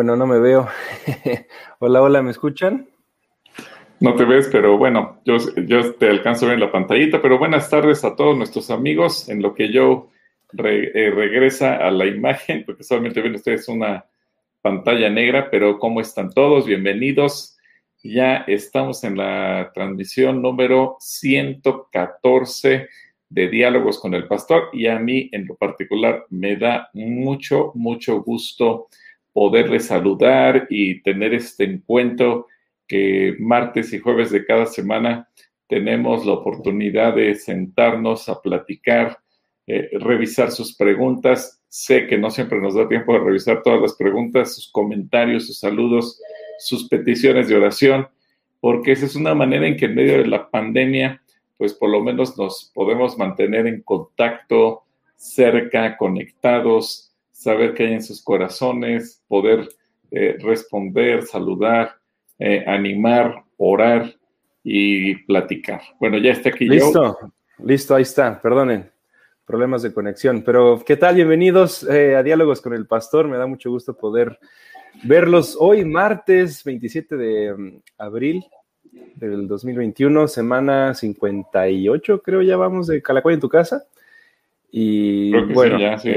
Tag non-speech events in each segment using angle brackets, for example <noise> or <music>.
Bueno, no me veo. <laughs> hola, hola, ¿me escuchan? No te ves, pero bueno, yo, yo te alcanzo a ver en la pantallita, pero buenas tardes a todos nuestros amigos, en lo que yo eh, regresa a la imagen, porque solamente ven ustedes una pantalla negra, pero ¿cómo están todos? Bienvenidos. Ya estamos en la transmisión número 114 de Diálogos con el Pastor y a mí en lo particular me da mucho, mucho gusto poderles saludar y tener este encuentro que martes y jueves de cada semana tenemos la oportunidad de sentarnos a platicar, eh, revisar sus preguntas. Sé que no siempre nos da tiempo de revisar todas las preguntas, sus comentarios, sus saludos, sus peticiones de oración, porque esa es una manera en que en medio de la pandemia, pues por lo menos nos podemos mantener en contacto, cerca, conectados, saber qué hay en sus corazones, poder eh, responder, saludar, eh, animar, orar y platicar. Bueno, ya está aquí. Listo, listo, ahí está, perdonen, problemas de conexión. Pero, ¿qué tal? Bienvenidos eh, a Diálogos con el Pastor. Me da mucho gusto poder verlos hoy, martes 27 de mm, abril del 2021, semana 58, creo ya vamos de Calacoy en tu casa. Y bueno, ya, sí.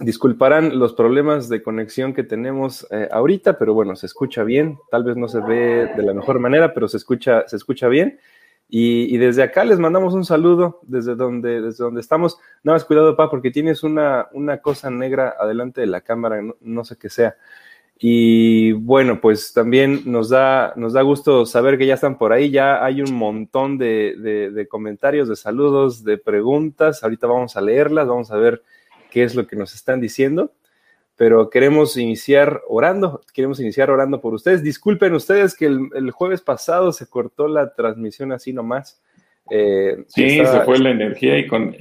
Disculparán los problemas de conexión que tenemos eh, ahorita, pero bueno, se escucha bien. Tal vez no se ve de la mejor manera, pero se escucha, se escucha bien. Y, desde acá les mandamos un saludo desde donde, desde donde estamos. Nada más cuidado, pa, porque tienes una, una cosa negra adelante de la cámara, no, sé qué sea. Y bueno, pues también nos da, nos da gusto saber que ya están por ahí. Ya hay un montón de, de comentarios, de saludos, de preguntas. Ahorita vamos a leerlas, vamos a ver qué es lo que nos están diciendo, pero queremos iniciar orando, queremos iniciar orando por ustedes. Disculpen ustedes que el, jueves pasado se cortó la transmisión así nomás. Eh, sí, se fue la energía y con...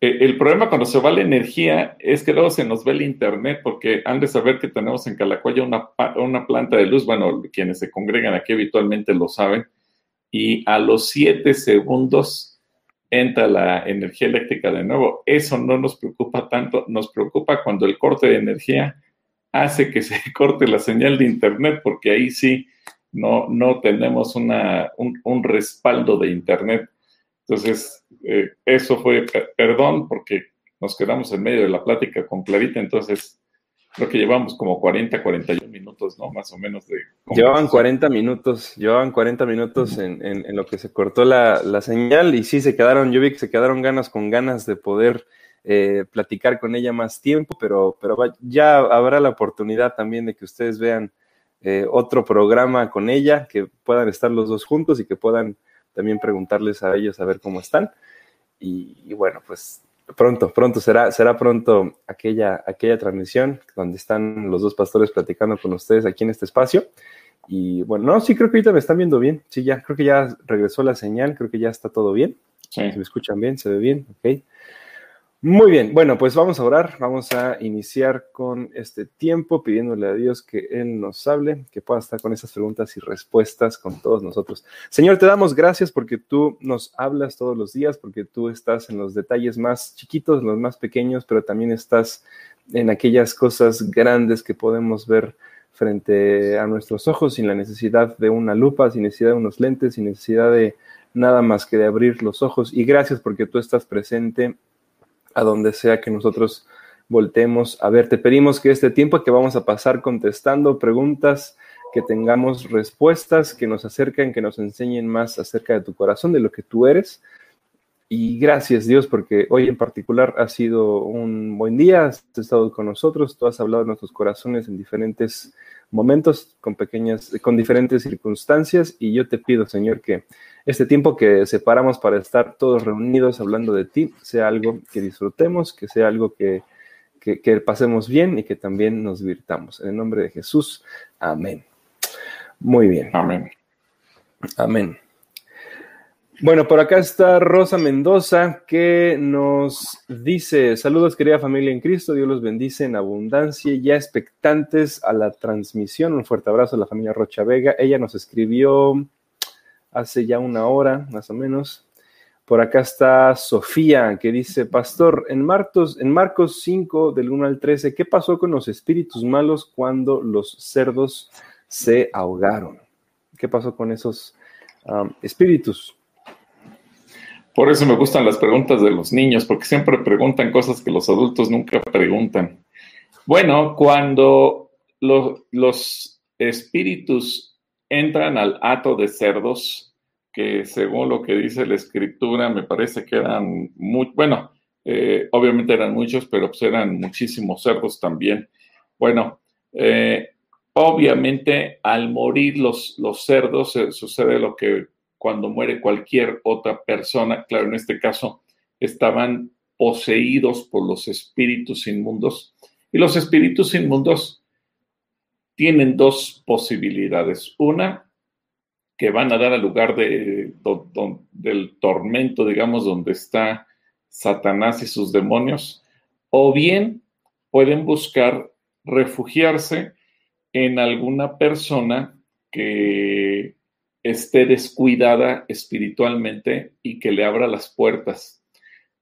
Eh, el problema cuando se va la energía es que luego se nos ve el internet porque han de saber que tenemos en Calacoya una, una planta de luz, bueno, quienes se congregan aquí habitualmente lo saben, y a los siete segundos entra la energía eléctrica de nuevo. Eso no nos preocupa tanto, nos preocupa cuando el corte de energía hace que se <laughs> corte la señal de Internet, porque ahí sí no, no tenemos una, un, respaldo de Internet. Entonces, eh, eso fue, perdón, porque nos quedamos en medio de la plática con Clarita, entonces creo que llevamos como 40, 41 minutos, ¿no? Más o menos de... Llevaban 40 minutos, llevaban 40 minutos en, en, lo que se cortó la, la, señal y sí se quedaron, yo vi que se quedaron ganas con ganas de poder eh, platicar con ella más tiempo, pero, pero ya habrá la oportunidad también de que ustedes vean eh, otro programa con ella, que puedan estar los dos juntos y que puedan también preguntarles a ellos a ver cómo están. y bueno, pues pronto, pronto, será, será pronto aquella, aquella transmisión donde están los dos pastores platicando con ustedes aquí en este espacio. Y bueno, no, sí creo que ahorita me están viendo bien. Sí, ya, creo que ya regresó la señal, creo que ya está todo bien. Se me escuchan bien, se ve bien, ok. Muy bien, bueno, pues vamos a orar, vamos a iniciar con este tiempo pidiéndole a Dios que Él nos hable, que pueda estar con esas preguntas y respuestas con todos nosotros. Señor, te damos gracias porque tú nos hablas todos los días, porque tú estás en los detalles más chiquitos, los más pequeños, pero también estás en aquellas cosas grandes que podemos ver frente a nuestros ojos sin la necesidad de una lupa, sin necesidad de unos lentes, sin necesidad de nada más que de abrir los ojos. Y gracias porque tú estás presente a donde sea que nosotros voltemos a ver. Te pedimos que este tiempo que vamos a pasar contestando preguntas, que tengamos respuestas que nos acerquen, que nos enseñen más acerca de tu corazón, de lo que tú eres. Y gracias Dios, porque hoy en particular ha sido un buen día, has estado con nosotros, tú has hablado de nuestros corazones en diferentes momentos, con pequeñas, con diferentes circunstancias. Y yo te pido, Señor, que este tiempo que separamos para estar todos reunidos hablando de ti sea algo que disfrutemos, que sea algo que, que, pasemos bien y que también nos divirtamos. En el nombre de Jesús, amén. Muy bien. Amén. Amén. Bueno, por acá está Rosa Mendoza que nos dice, saludos querida familia en Cristo, Dios los bendice en abundancia, ya expectantes a la transmisión. Un fuerte abrazo a la familia Rocha Vega. Ella nos escribió hace ya una hora, más o menos. Por acá está Sofía que dice, Pastor, en Marcos, en Marcos 5 del 1 al 13, ¿qué pasó con los espíritus malos cuando los cerdos se ahogaron? ¿Qué pasó con esos um, espíritus? Por eso me gustan las preguntas de los niños, porque siempre preguntan cosas que los adultos nunca preguntan. Bueno, cuando los espíritus entran al hato de cerdos, que según lo que dice la escritura, me parece que eran muy, bueno, eh, obviamente eran muchos, pero pues eran muchísimos cerdos también. Bueno, eh, obviamente al morir los, los cerdos eh, sucede lo que cuando muere cualquier otra persona, claro, en este caso estaban poseídos por los espíritus inmundos. Y los espíritus inmundos tienen dos posibilidades. Una, que van a dar al lugar de, del tormento, digamos, donde está Satanás y sus demonios, o bien pueden buscar refugiarse en alguna persona que esté descuidada espiritualmente y que le abra las puertas.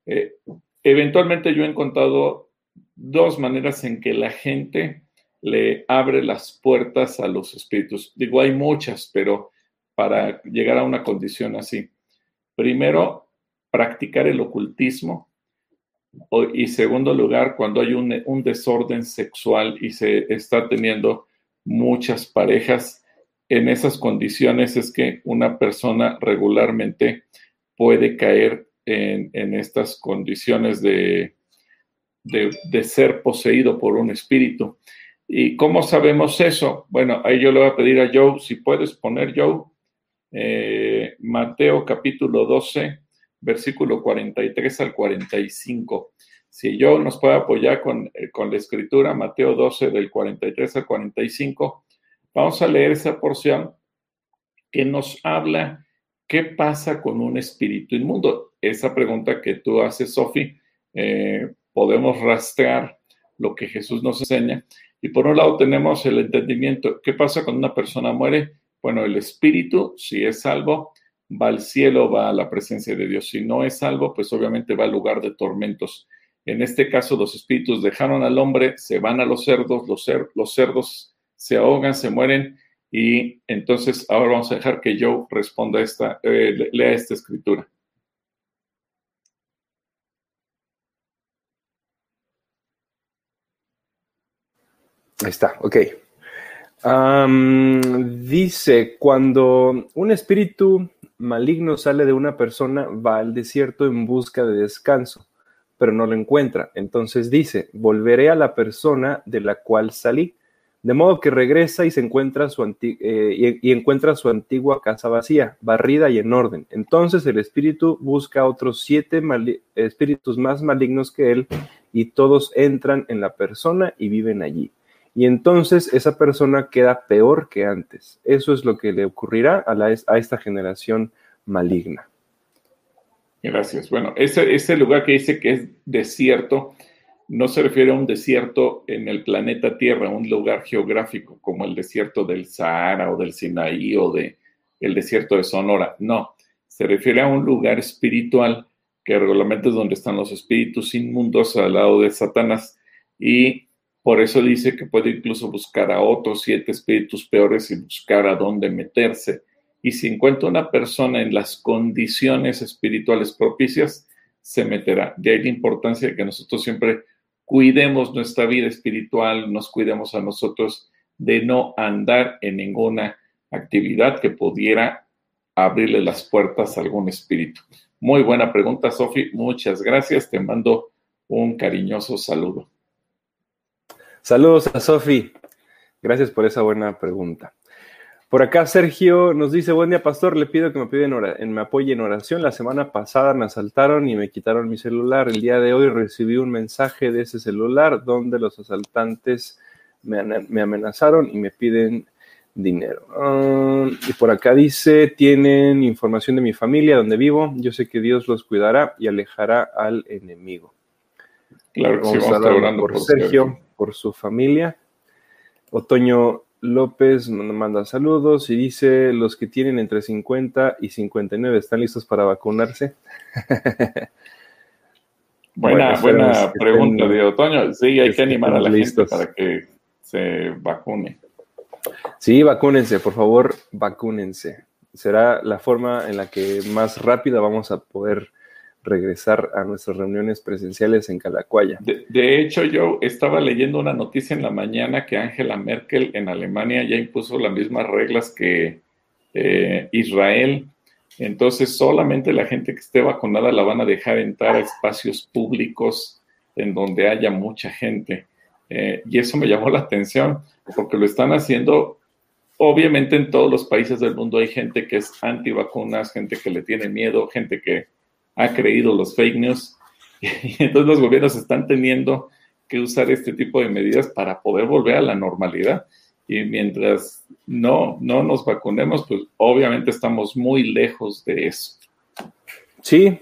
Eh, eventualmente yo he encontrado dos maneras en que la gente le abre las puertas a los espíritus. Digo, hay muchas, pero para llegar a una condición así. Primero, practicar el ocultismo. Y segundo lugar, cuando hay un, un desorden sexual y se está teniendo muchas parejas, en esas condiciones es que una persona regularmente puede caer en, estas condiciones de, de, ser poseído por un espíritu. ¿Y cómo sabemos eso? Bueno, ahí yo le voy a pedir a Joe, si puedes poner Joe, eh, Mateo capítulo 12, versículo 43 al 45. Si Joe nos puede apoyar con, eh, con la escritura, Mateo 12 del 43 al 45 Vamos a leer esa porción que nos habla qué pasa con un espíritu inmundo. Esa pregunta que tú haces, Sofi, eh, podemos rastrear lo que Jesús nos enseña. Y por un lado tenemos el entendimiento, ¿qué pasa cuando una persona muere? Bueno, el espíritu, si es salvo, va al cielo, va a la presencia de Dios. Si no es salvo, pues obviamente va al lugar de tormentos. En este caso, los espíritus dejaron al hombre, se van a los cerdos, los, los cerdos se ahogan, se mueren. Y entonces ahora vamos a dejar que yo responda esta, eh, lea esta escritura. Ahí está, ok. dice, cuando un espíritu maligno sale de una persona, va al desierto en busca de descanso, pero no lo encuentra. Entonces dice, volveré a la persona de la cual salí de modo que regresa y se encuentra su eh, y, encuentra su antigua casa vacía, barrida y en orden. Entonces el espíritu busca a otros siete espíritus más malignos que él y todos entran en la persona y viven allí. Y entonces esa persona queda peor que antes. Eso es lo que le ocurrirá a, a esta generación maligna. Gracias. Bueno, ese, ese lugar que dice que es desierto, no se refiere a un desierto en el planeta Tierra, un lugar geográfico como el desierto del Sahara o del Sinaí o de el desierto de Sonora. No, se refiere a un lugar espiritual que regularmente es donde están los espíritus inmundos al lado de Satanás y por eso dice que puede incluso buscar a otros siete espíritus peores y buscar a dónde meterse. Y si encuentra una persona en las condiciones espirituales propicias, se meterá. De ahí la importancia de que nosotros siempre cuidemos nuestra vida espiritual, nos cuidemos a nosotros de no andar en ninguna actividad que pudiera abrirle las puertas a algún espíritu. Muy buena pregunta, Sofi. Muchas gracias. Te mando un cariñoso saludo. Saludos a Sofi. Gracias por esa buena pregunta. Por acá Sergio nos dice, buen día pastor, le pido que me, piden en me apoye en oración. La semana pasada me asaltaron y me quitaron mi celular. El día de hoy recibí un mensaje de ese celular donde los asaltantes me, me amenazaron y me piden dinero. Ah, y por acá dice, tienen información de mi familia, donde vivo. Yo sé que Dios los cuidará y alejará al enemigo. Claro vamos, a por, Sergio, por su familia. Otoño López manda saludos y dice, los que tienen entre 50 y 59 están listos para vacunarse. <laughs> buena buena pregunta de Otoño. Sí, hay que animar a la gente para que se vacune. Sí, vacúnense, por favor, vacúnense. Será la forma en la que más rápida vamos a poder regresar a nuestras reuniones presenciales en Calacuaya. De, hecho, yo estaba leyendo una noticia en la mañana que Angela Merkel en Alemania ya impuso las mismas reglas que eh, Israel. Entonces, solamente la gente que esté vacunada la van a dejar entrar a espacios públicos en donde haya mucha gente. Eh, y eso me llamó la atención porque lo están haciendo. Obviamente en todos los países del mundo hay gente que es anti vacunas, gente que le tiene miedo, gente que ha creído los fake news. <laughs> Y entonces los gobiernos están teniendo que usar este tipo de medidas para poder volver a la normalidad. Y mientras no, no nos vacunemos, pues obviamente estamos muy lejos de eso. Sí,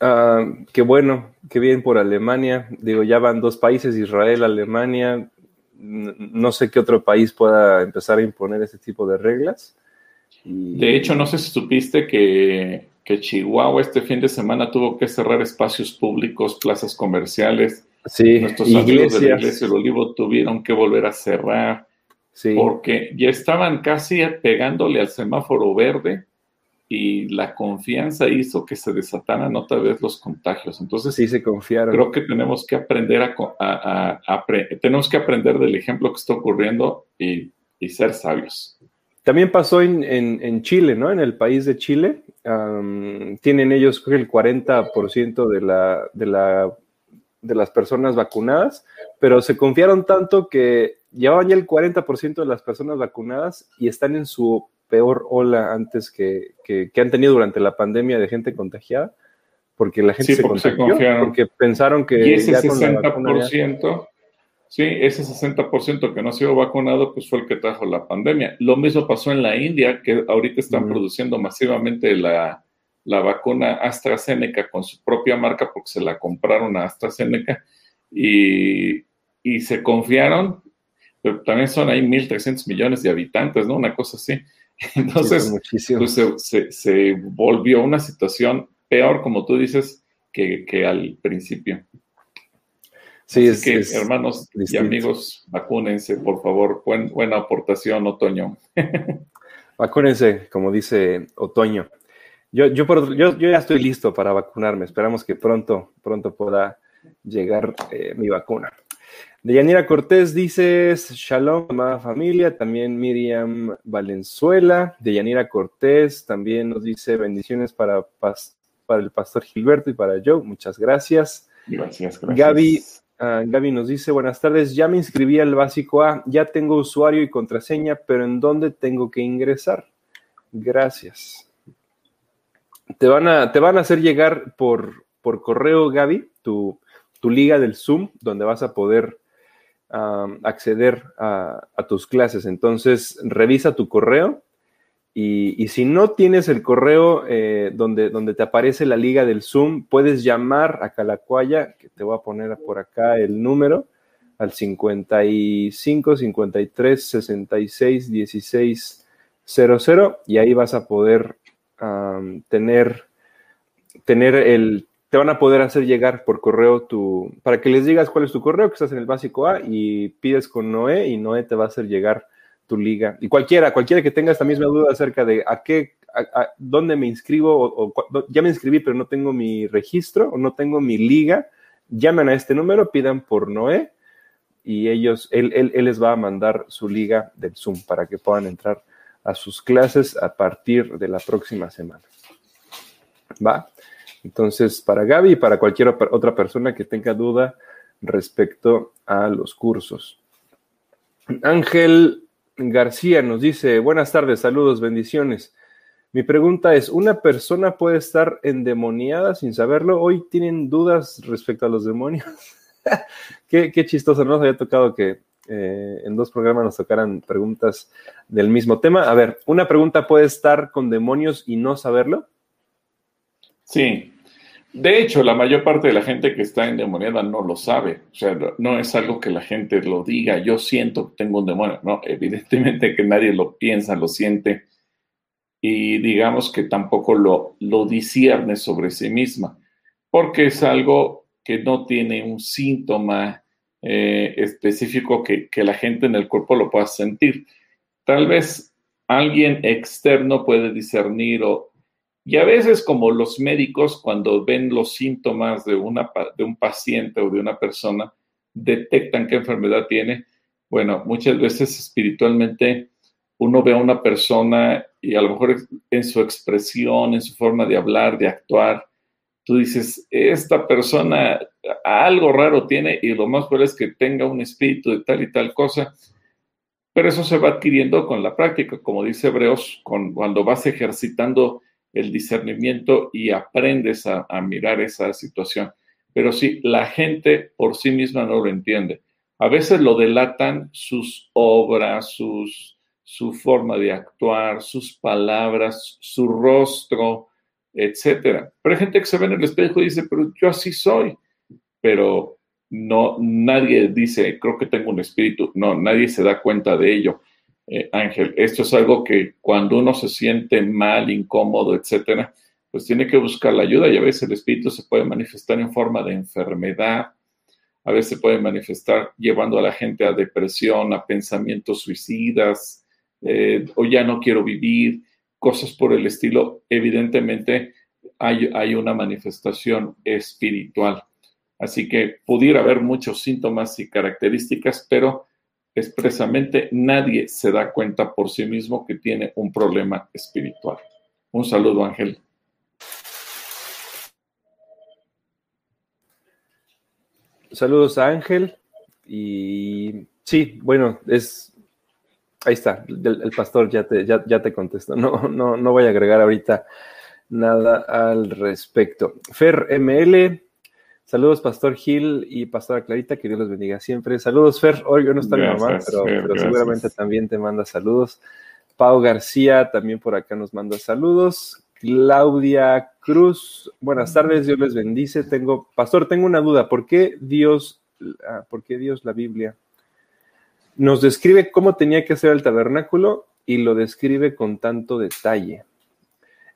uh, qué bueno, qué bien por Alemania. Digo, ya van dos países, Israel, Alemania. No sé qué otro país pueda empezar a imponer ese tipo de reglas. De hecho, no sé si supiste que que Chihuahua este fin de semana tuvo que cerrar espacios públicos, plazas comerciales. Sí, Nuestros amigos de la Iglesia del Olivo tuvieron que volver a cerrar sí. porque ya estaban casi pegándole al semáforo verde y la confianza hizo que se desataran otra vez los contagios. Entonces, sí se confiaron. Creo que tenemos que aprender a, tenemos que aprender del ejemplo que está ocurriendo y, y ser sabios. También pasó en, en, Chile, ¿no? En el país de Chile. Tienen ellos el 40% de, la, de, la, de las personas vacunadas, pero se confiaron tanto que llevaban ya el 40% de las personas vacunadas y están en su peor ola antes que, que, han tenido durante la pandemia de gente contagiada, porque la gente se, contagió, porque pensaron que... Y ese 60%... Sí, ese 60% que no ha sido vacunado, pues fue el que trajo la pandemia. Lo mismo pasó en la India, que ahorita están produciendo masivamente la, vacuna AstraZeneca con su propia marca porque se la compraron a AstraZeneca y, se confiaron, pero también son ahí 1.300 millones de habitantes, ¿no? Una cosa así. <laughs> Entonces, pues se, se, volvió una situación peor, como tú dices, que, que al principio. Sí, es, que, hermanos y amigos, vacúnense, por favor. buena aportación, Otoño. <laughs> vacúnense, como dice Otoño. Yo, yo, yo, ya estoy listo para vacunarme. Esperamos que pronto, pronto pueda llegar eh, mi vacuna. Deyanira Cortés dice, Shalom, amada familia. También Miriam Valenzuela. Deyanira Cortés también nos dice bendiciones para, para el pastor Gilberto y para Joe. Muchas gracias. Gracias, gracias. Gaby Uh, Gaby nos dice, buenas tardes, ya me inscribí al básico A, ya tengo usuario y contraseña, pero ¿en dónde tengo que ingresar? Gracias. Te van a, te van a hacer llegar por, por correo, Gaby, tu, tu, liga del Zoom, donde vas a poder acceder a, a tus clases. Entonces, revisa tu correo y, si no tienes el correo eh, donde, donde te aparece la liga del Zoom, puedes llamar a Calacuaya, que te voy a poner por acá el número, al 55 53 66 16 00 y ahí vas a poder tener, tener el, te van a poder hacer llegar por correo tu, para que les digas cuál es tu correo, que estás en el básico A y pides con Noé y Noé te va a hacer llegar tu liga. Y cualquiera, cualquiera que tenga esta misma duda acerca de a qué, a, dónde me inscribo, o, ya me inscribí, pero no tengo mi registro o no tengo mi liga, llamen a este número, pidan por Noé y ellos, él, él, él les va a mandar su liga del Zoom para que puedan entrar a sus clases a partir de la próxima semana. ¿Va? Entonces, para Gaby y para cualquier otra persona que tenga duda respecto a los cursos. Ángel García nos dice, buenas tardes, saludos, bendiciones. Mi pregunta es, ¿una persona puede estar endemoniada sin saberlo? Hoy tienen dudas respecto a los demonios. <laughs> qué, chistoso, ¿no? Nos había tocado que eh, en dos programas nos tocaran preguntas del mismo tema. A ver, ¿una pregunta puede estar con demonios y no saberlo? Sí. De hecho, la mayor parte de la gente que está endemoniada no lo sabe. O sea, no es algo que la gente lo diga. Yo siento que tengo un demonio. No, evidentemente que nadie lo piensa, lo siente y digamos que tampoco lo, lo discierne sobre sí misma, porque es algo que no tiene un síntoma eh, específico que, que, la gente en el cuerpo lo pueda sentir. Tal vez alguien externo puede discernir o, y a veces como los médicos cuando ven los síntomas de, una, de un paciente o de una persona, detectan qué enfermedad tiene, bueno, muchas veces espiritualmente uno ve a una persona y a lo mejor en su expresión, en su forma de hablar, de actuar, tú dices, esta persona algo raro tiene y lo más probable es que tenga un espíritu de tal y tal cosa. Pero eso se va adquiriendo con la práctica, como dice Hebreos, cuando vas ejercitando el discernimiento y aprendes a, mirar esa situación. Pero sí, la gente por sí misma no lo entiende. A veces lo delatan sus obras, sus, su forma de actuar, sus palabras, su rostro, etcétera. Pero hay gente que se ve en el espejo y dice, pero yo así soy. Pero no, nadie dice, creo que tengo un espíritu. No, nadie se da cuenta de ello. Eh, Ángel, esto es algo que cuando uno se siente mal, incómodo, etcétera, pues tiene que buscar la ayuda y a veces el espíritu se puede manifestar en forma de enfermedad, a veces se puede manifestar llevando a la gente a depresión, a pensamientos suicidas, eh, o ya no quiero vivir, cosas por el estilo, evidentemente hay, hay una manifestación espiritual. Así que pudiera haber muchos síntomas y características, pero expresamente nadie se da cuenta por sí mismo que tiene un problema espiritual. Un saludo, Ángel. Saludos a Ángel. Y sí, bueno, es Ahí está, el, pastor ya te, ya, te contestó. No, no, no voy a agregar ahorita nada al respecto. Fer ML, saludos Pastor Gil y Pastora Clarita, que Dios los bendiga siempre. Saludos Fer, hoy no está mi mamá, pero, seguramente también te manda saludos. Pau García también por acá nos manda saludos. Claudia Cruz, buenas tardes, Dios les bendice. Tengo, Pastor, tengo una duda, ¿por qué Dios, ah, por qué Dios la Biblia nos describe cómo tenía que ser el tabernáculo y lo describe con tanto detalle.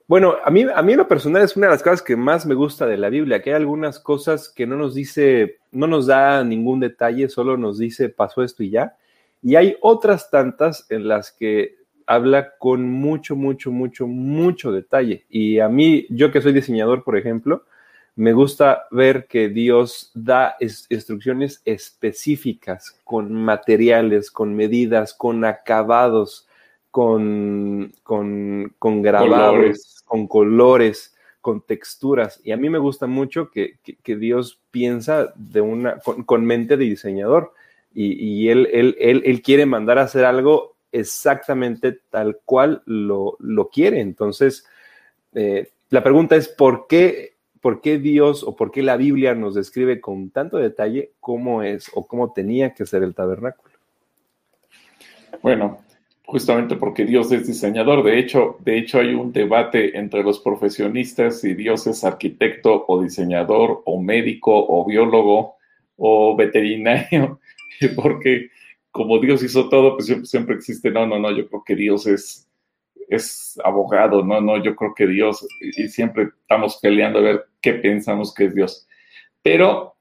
Bueno, a mí, a mí en lo personal es una de las cosas que más me gusta de la Biblia, que hay algunas cosas que no nos dice, no nos da ningún detalle, solo nos dice pasó esto y ya. Y hay otras tantas en las que habla con mucho, mucho, mucho, mucho detalle. Y a mí, yo que soy diseñador, por ejemplo, me gusta ver que Dios da instrucciones específicas con materiales, con medidas, con acabados, con, con, grabados, con colores, con texturas. Y a mí me gusta mucho que, Dios piensa de una, con, mente de diseñador y, él, él, él, quiere mandar a hacer algo exactamente tal cual lo, quiere. Entonces, eh, la pregunta es, ¿por qué por qué Dios o por qué la Biblia nos describe con tanto detalle cómo es o cómo tenía que ser el tabernáculo. Bueno, justamente porque Dios es diseñador. De hecho, de hecho hay un debate entre los profesionistas si Dios es arquitecto o diseñador o médico o biólogo o veterinario, <laughs> porque como Dios hizo todo, pues siempre, existe, no, no, no, yo creo que Dios es es abogado, no, no, yo creo que Dios, y siempre estamos peleando a ver qué pensamos que es Dios. Pero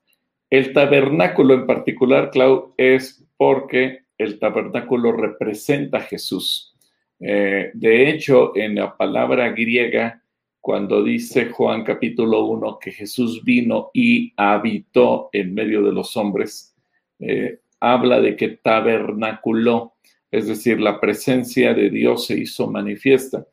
el tabernáculo en particular, Clau, es porque el tabernáculo representa a Jesús. Eh, de hecho, en la palabra griega, cuando dice Juan capítulo 1 que Jesús vino y habitó en medio de los hombres, eh, habla de que tabernaculó es decir, la presencia de Dios se hizo manifiesta.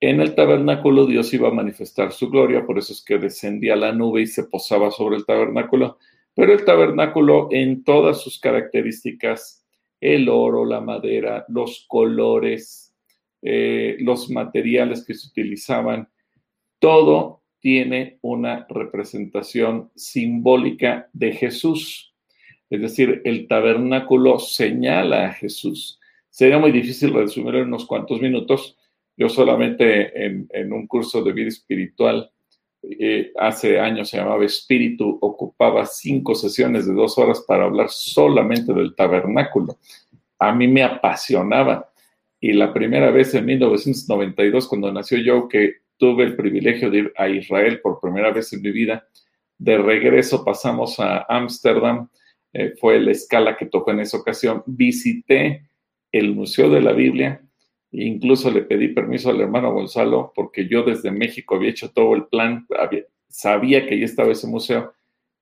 En el tabernáculo Dios iba a manifestar su gloria, por eso es que descendía la nube y se posaba sobre el tabernáculo, pero el tabernáculo en todas sus características el oro, la madera, los colores, eh, los materiales que se utilizaban, todo tiene una representación simbólica de Jesús. Es decir, el tabernáculo señala a Jesús. Sería muy difícil resumirlo en unos cuantos minutos. Yo solamente en, un curso de vida espiritual eh, hace años se llamaba Espíritu, ocupaba cinco sesiones de dos horas para hablar solamente del tabernáculo. A mí me apasionaba. Y la primera vez en 1992, cuando nació yo, que tuve el privilegio de ir a Israel por primera vez en mi vida, de regreso pasamos a Ámsterdam, eh, fue la escala que tocó en esa ocasión, visité el Museo de la Biblia, Incluso le pedí permiso al hermano Gonzalo porque yo desde México había hecho todo el plan, sabía que ahí estaba ese museo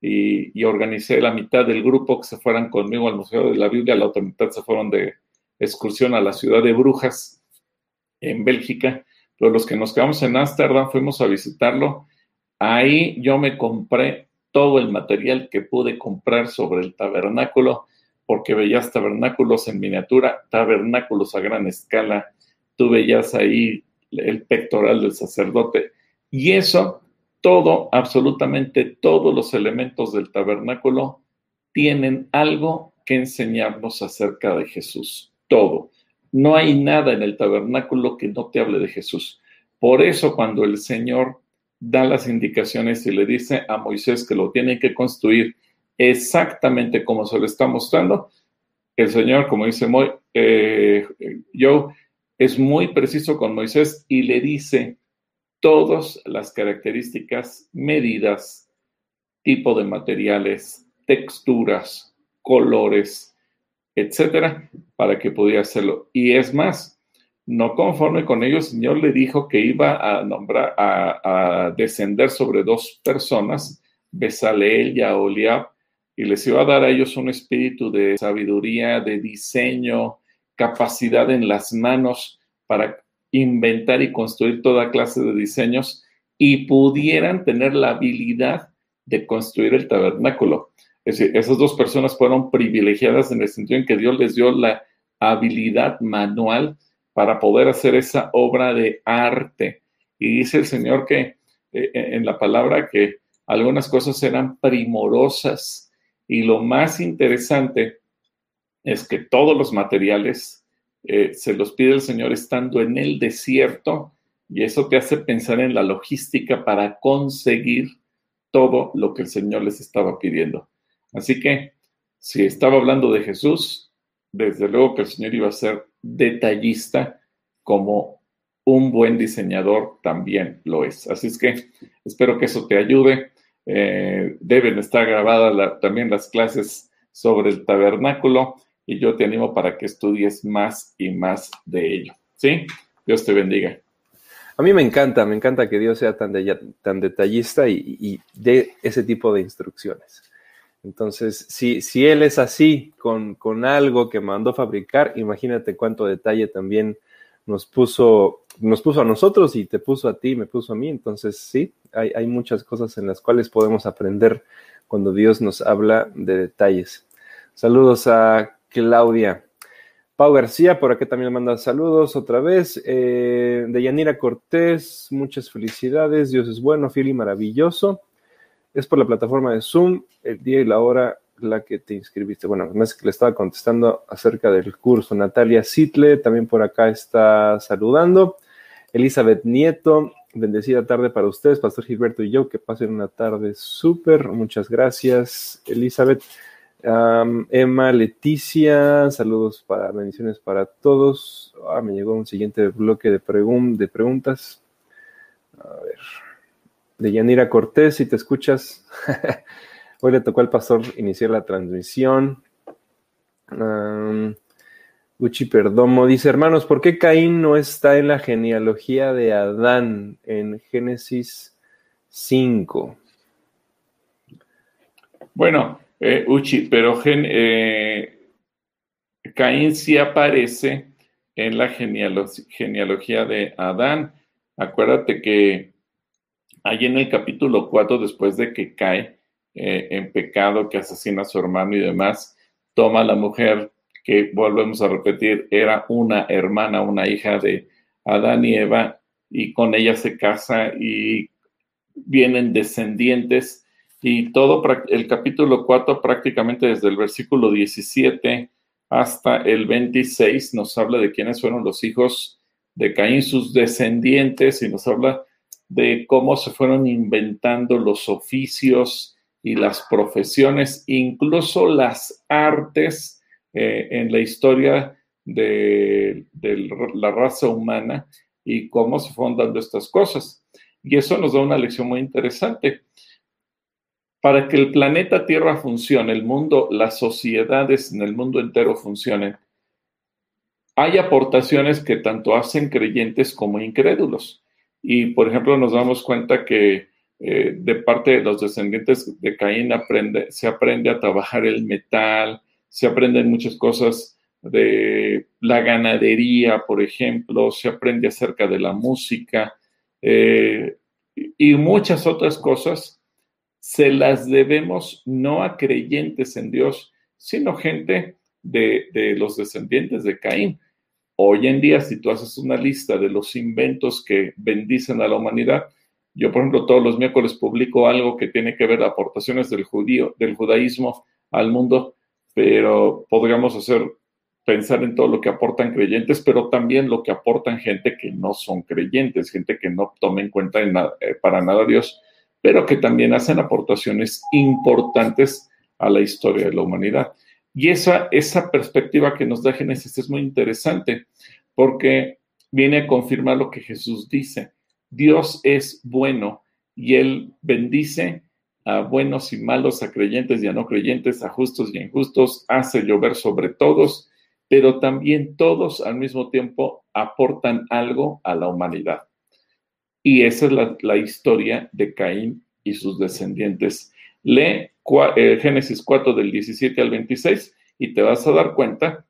y, organicé la mitad del grupo que se fueran conmigo al Museo de la Biblia, la otra mitad se fueron de excursión a la ciudad de Brujas, en Bélgica, pero los que nos quedamos en Ámsterdam fuimos a visitarlo. Ahí yo me compré todo el material que pude comprar sobre el tabernáculo, porque veías tabernáculos en miniatura, tabernáculos a gran escala, tú veías ahí el pectoral del sacerdote. Y eso, todo, absolutamente todos los elementos del tabernáculo tienen algo que enseñarnos acerca de Jesús. Todo. No hay nada en el tabernáculo que no te hable de Jesús. Por eso cuando el Señor da las indicaciones y le dice a Moisés que lo tiene que construir exactamente como se lo está mostrando, el Señor, como dice yo, es muy preciso con Moisés y le dice todas las características, medidas, tipo de materiales, texturas, colores, etcétera, para que pudiera hacerlo. Y es más, no conforme con ello, el Señor le dijo que iba a nombrar, a, descender sobre dos personas, Besaleel y Aholiab, y les iba a dar a ellos un espíritu de sabiduría, de diseño, capacidad en las manos para inventar y construir toda clase de diseños y pudieran tener la habilidad de construir el tabernáculo. Es decir, esas dos personas fueron privilegiadas en el sentido en que Dios les dio la habilidad manual para poder hacer esa obra de arte. Y dice el Señor que eh, eh, en la palabra que algunas cosas eran primorosas y lo más interesante es que todos los materiales eh, se los pide el Señor estando en el desierto y eso te hace pensar en la logística para conseguir todo lo que el Señor les estaba pidiendo. Así que si estaba hablando de Jesús, desde luego que el Señor iba a ser detallista como un buen diseñador también lo es. Así es que espero que eso te ayude. Eh, deben estar grabadas también las clases sobre el tabernáculo y yo te animo para que estudies más y más de ello. ¿Sí? Dios te bendiga. A mí me encanta, me encanta que Dios sea tan, tan detallista y, dé ese tipo de instrucciones. Entonces, si, si Él es así con, con algo que mandó fabricar, imagínate cuánto detalle también nos puso, nos puso a nosotros y te puso a ti, me puso a mí. Entonces, sí, hay, hay muchas cosas en las cuales podemos aprender cuando Dios nos habla de detalles. Saludos a Claudia. Pau García, por aquí también manda saludos otra vez. Eh, de Yanira Cortés, muchas felicidades. Dios es bueno, fiel y maravilloso. Es por la plataforma de Zoom, el día y la hora la que te inscribiste. Bueno, me que le estaba contestando acerca del curso. Natalia Sitle también por acá está saludando. Elizabeth Nieto, bendecida tarde para ustedes, Pastor Gilberto y yo. Que pasen una tarde súper. Muchas gracias, Elizabeth. Emma, Leticia, saludos para bendiciones para todos. Ah, me llegó un siguiente bloque de, preguntas. A ver. De Yanira Cortés, si te escuchas. <laughs> Hoy le tocó al pastor iniciar la transmisión. Uchi Perdomo dice, hermanos, ¿por qué Caín no está en la genealogía de Adán en Génesis 5? Bueno, eh, Uchi, pero eh, Caín sí aparece en la genealogía de Adán. Acuérdate que ahí en el capítulo 4, después de que cae eh, en pecado, que asesina a su hermano y demás, toma a la mujer que volvemos a repetir, era una hermana, una hija de Adán y Eva, y con ella se casa y vienen descendientes y todo el capítulo 4 prácticamente desde el versículo 17 hasta el 26 nos habla de quiénes fueron los hijos de Caín, sus descendientes, y nos habla de cómo se fueron inventando los oficios y las profesiones, incluso las artes eh, en la historia de, de la raza humana y cómo se fueron dando estas cosas. Y eso nos da una lección muy interesante. Para que el planeta Tierra funcione, el mundo, las sociedades en el mundo entero funcionen, hay aportaciones que tanto hacen creyentes como incrédulos. Y, por ejemplo, nos damos cuenta que eh, de parte de los descendientes de Caín aprende, se aprende a trabajar el metal, se aprenden muchas cosas de la ganadería, por ejemplo, se aprende acerca de la música eh, y muchas otras cosas, se las debemos no a creyentes en Dios, sino gente de, de los descendientes de Caín. Hoy en día, si tú haces una lista de los inventos que bendicen a la humanidad, yo, por ejemplo, todos los miércoles publico algo que tiene que ver aportaciones del judío, del judaísmo al mundo, pero podríamos hacer pensar en todo lo que aportan creyentes, pero también lo que aportan gente que no son creyentes, gente que no toma en cuenta eh, para nada a Dios, pero que también hacen aportaciones importantes a la historia de la humanidad. Y esa, esa perspectiva que nos da Génesis es muy interesante porque viene a confirmar lo que Jesús dice. Dios es bueno y Él bendice a buenos y malos, a creyentes y a no creyentes, a justos y injustos, hace llover sobre todos, pero también todos al mismo tiempo aportan algo a la humanidad. Y esa es la, historia de Caín y sus descendientes. Lee eh, Génesis 4 del 17 al 26 y te vas a dar cuenta,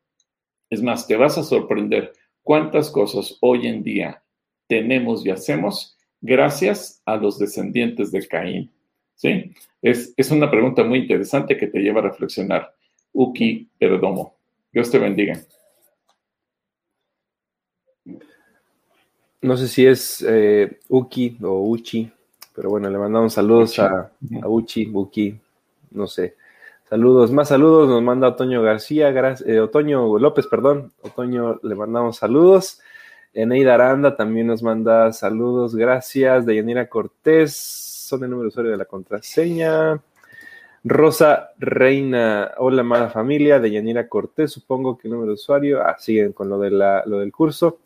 es más, te vas a sorprender cuántas cosas hoy en día tenemos y hacemos gracias a los descendientes de Caín. ¿Sí? Es, es una pregunta muy interesante que te lleva a reflexionar. Uki Perdomo. Dios te bendiga. No sé si es eh, Uki o Uchi, pero bueno, le mandamos saludos a, a, Uchi, Uki, no sé. Saludos, más saludos, nos manda Otoño García, eh, Otoño López, perdón, Otoño, le mandamos saludos. Eneida Aranda también nos manda saludos, gracias. Deyanira Cortés, son el número de usuario de la contraseña. Rosa Reina, hola amada familia, Deyanira Cortés, supongo que el número de usuario. Ah, siguen con lo, de la, lo del curso.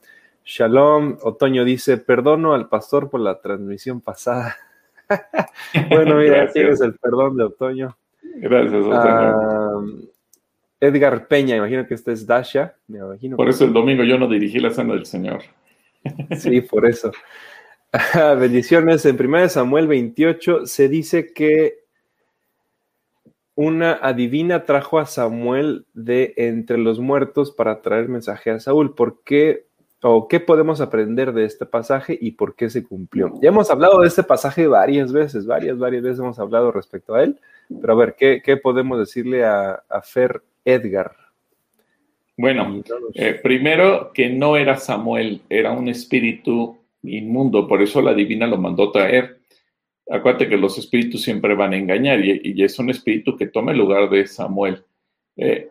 Shalom, Otoño dice, perdono al pastor por la transmisión pasada. <laughs> bueno, mira, tienes el perdón de Otoño. Gracias, Otoño. Edgar Peña, imagino que este es Dasha. Me imagino por eso el domingo yo no dirigí la cena del Señor. <laughs> sí, por eso. Bendiciones. En 1 Samuel 28 se dice que una adivina trajo a Samuel de entre los muertos para traer mensaje a Saúl. ¿Por qué o qué podemos aprender de este pasaje y por qué se cumplió. Ya hemos hablado de este pasaje varias veces, varias, varias veces hemos hablado respecto a él, pero a ver, ¿qué, podemos decirle a, Fer Edgar? Bueno, eh, primero que no era Samuel, era un espíritu inmundo, por eso la divina lo mandó traer. Acuérdate que los espíritus siempre van a engañar y, es un espíritu que toma el lugar de Samuel. Eh,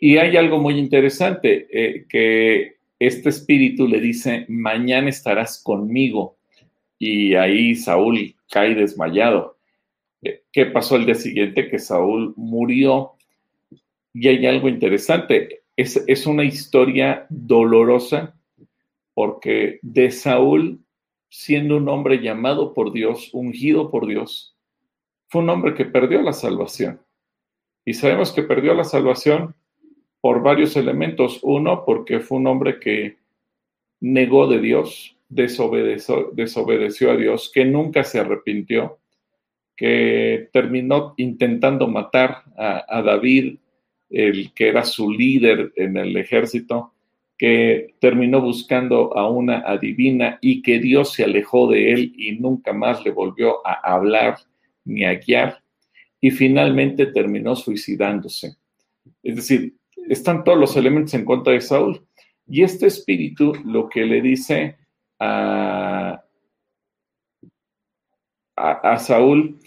y hay algo muy interesante, eh, que este espíritu le dice, mañana estarás conmigo. Y ahí Saúl cae desmayado. Eh, ¿Qué pasó el día siguiente? Que Saúl murió. Y hay algo interesante. Es, es una historia dolorosa porque de Saúl, siendo un hombre llamado por Dios, ungido por Dios, fue un hombre que perdió la salvación. Y sabemos que perdió la salvación por varios elementos. Uno, porque fue un hombre que negó de Dios, desobedeció, desobedeció a Dios, que nunca se arrepintió, que terminó intentando matar a, David, el que era su líder en el ejército, que terminó buscando a una adivina y que Dios se alejó de él y nunca más le volvió a hablar ni a guiar, y finalmente terminó suicidándose. Es decir, están todos los elementos en contra de Saúl. Y este espíritu lo que le dice a, a, Saúl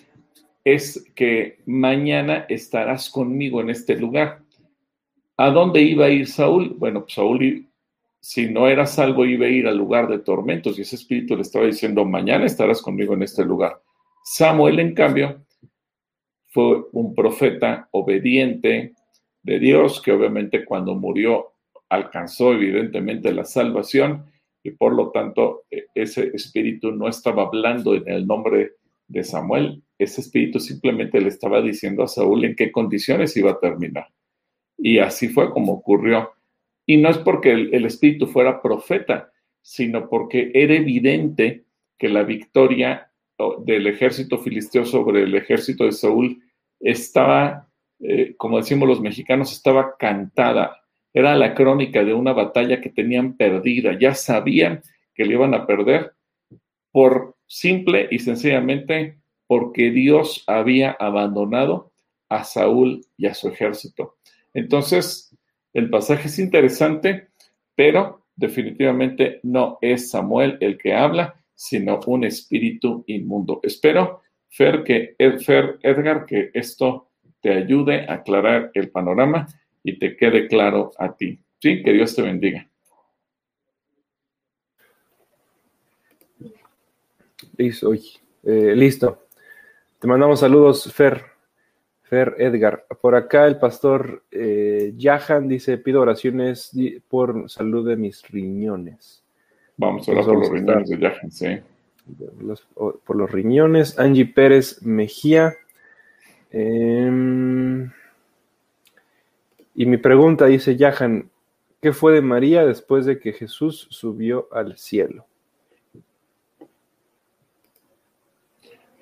es que mañana estarás conmigo en este lugar. ¿A dónde iba a ir Saúl? Bueno, pues Saúl, si no era salvo, iba a ir al lugar de tormentos y ese espíritu le estaba diciendo, mañana estarás conmigo en este lugar. Samuel, en cambio, fue un profeta obediente de Dios, que obviamente cuando murió alcanzó evidentemente la salvación y por lo tanto e, ese espíritu no estaba hablando en el nombre de Samuel, ese espíritu simplemente le estaba diciendo a Saúl en qué condiciones iba a terminar. Y así fue como ocurrió. Y no es porque el, el espíritu fuera profeta, sino porque era evidente que la victoria del ejército filisteo sobre el ejército de Saúl estaba, eh, como decimos los mexicanos, estaba cantada. Era la crónica de una batalla que tenían perdida. Ya sabían que le iban a perder por simple y sencillamente porque Dios había abandonado a Saúl y a su ejército. Entonces, el pasaje es interesante, pero definitivamente no es Samuel el que habla, sino un espíritu inmundo. Espero Fer, que, Fer, Edgar, que esto te ayude a aclarar el panorama y te quede claro a ti. Sí, que Dios te bendiga. Listo, eh, listo. Te mandamos saludos, Fer. Fer Edgar. Por acá el pastor eh, Yahan dice, pido oraciones por salud de mis riñones. Vamos a orar por los riñones de Yahan, sí por los riñones. Angie Pérez Mejía. Em, y mi pregunta dice Yahan, ¿qué fue de María después de que Jesús subió al cielo?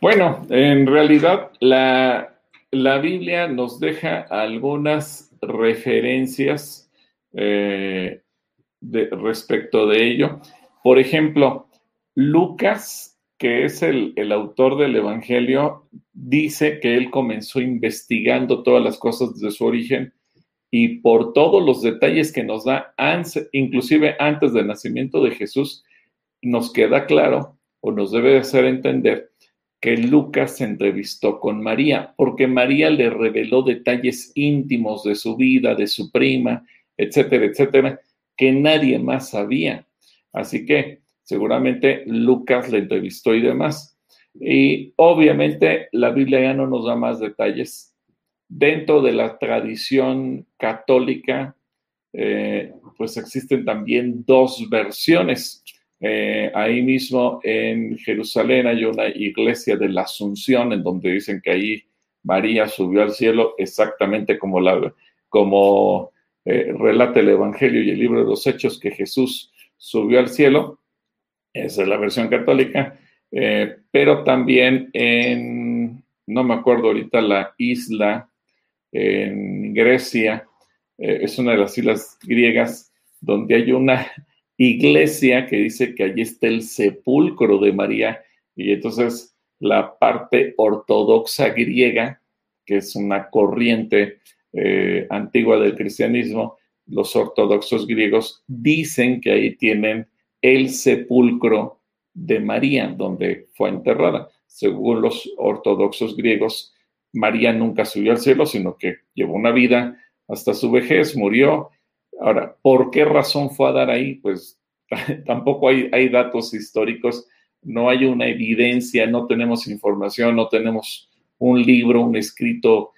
Bueno, en realidad la, la Biblia nos deja algunas referencias eh, respecto de ello. Por ejemplo, Lucas, que es el, autor del Evangelio, dice que él comenzó investigando todas las cosas de su origen y por todos los detalles que nos da, inclusive antes del nacimiento de Jesús, nos queda claro o nos debe hacer entender que Lucas se entrevistó con María, porque María le reveló detalles íntimos de su vida, de su prima, etcétera, etcétera, que nadie más sabía. Así que Seguramente Lucas le entrevistó y demás. Y obviamente la Biblia ya no nos da más detalles. Dentro de la tradición católica, eh, pues existen también dos versiones. Eh, ahí mismo en Jerusalén hay una iglesia de la Asunción en donde dicen que ahí María subió al cielo exactamente como, la, como eh, relata el Evangelio y el libro de los Hechos que Jesús subió al cielo. Esa es la versión católica. Eh, pero también en, no me acuerdo ahorita, la isla en Grecia, eh, es una de las islas griegas donde hay una iglesia que dice que allí está el sepulcro de María y entonces la parte ortodoxa griega, que es una corriente eh, antigua del cristianismo, los ortodoxos griegos dicen que ahí tienen el sepulcro de María, donde fue enterrada. Según los ortodoxos griegos, María nunca subió al cielo, sino que llevó una vida hasta su vejez, murió. Ahora, ¿por qué razón fue a dar ahí? Pues <laughs> tampoco hay, hay datos históricos, no hay una evidencia, no tenemos información, no tenemos un libro, un escrito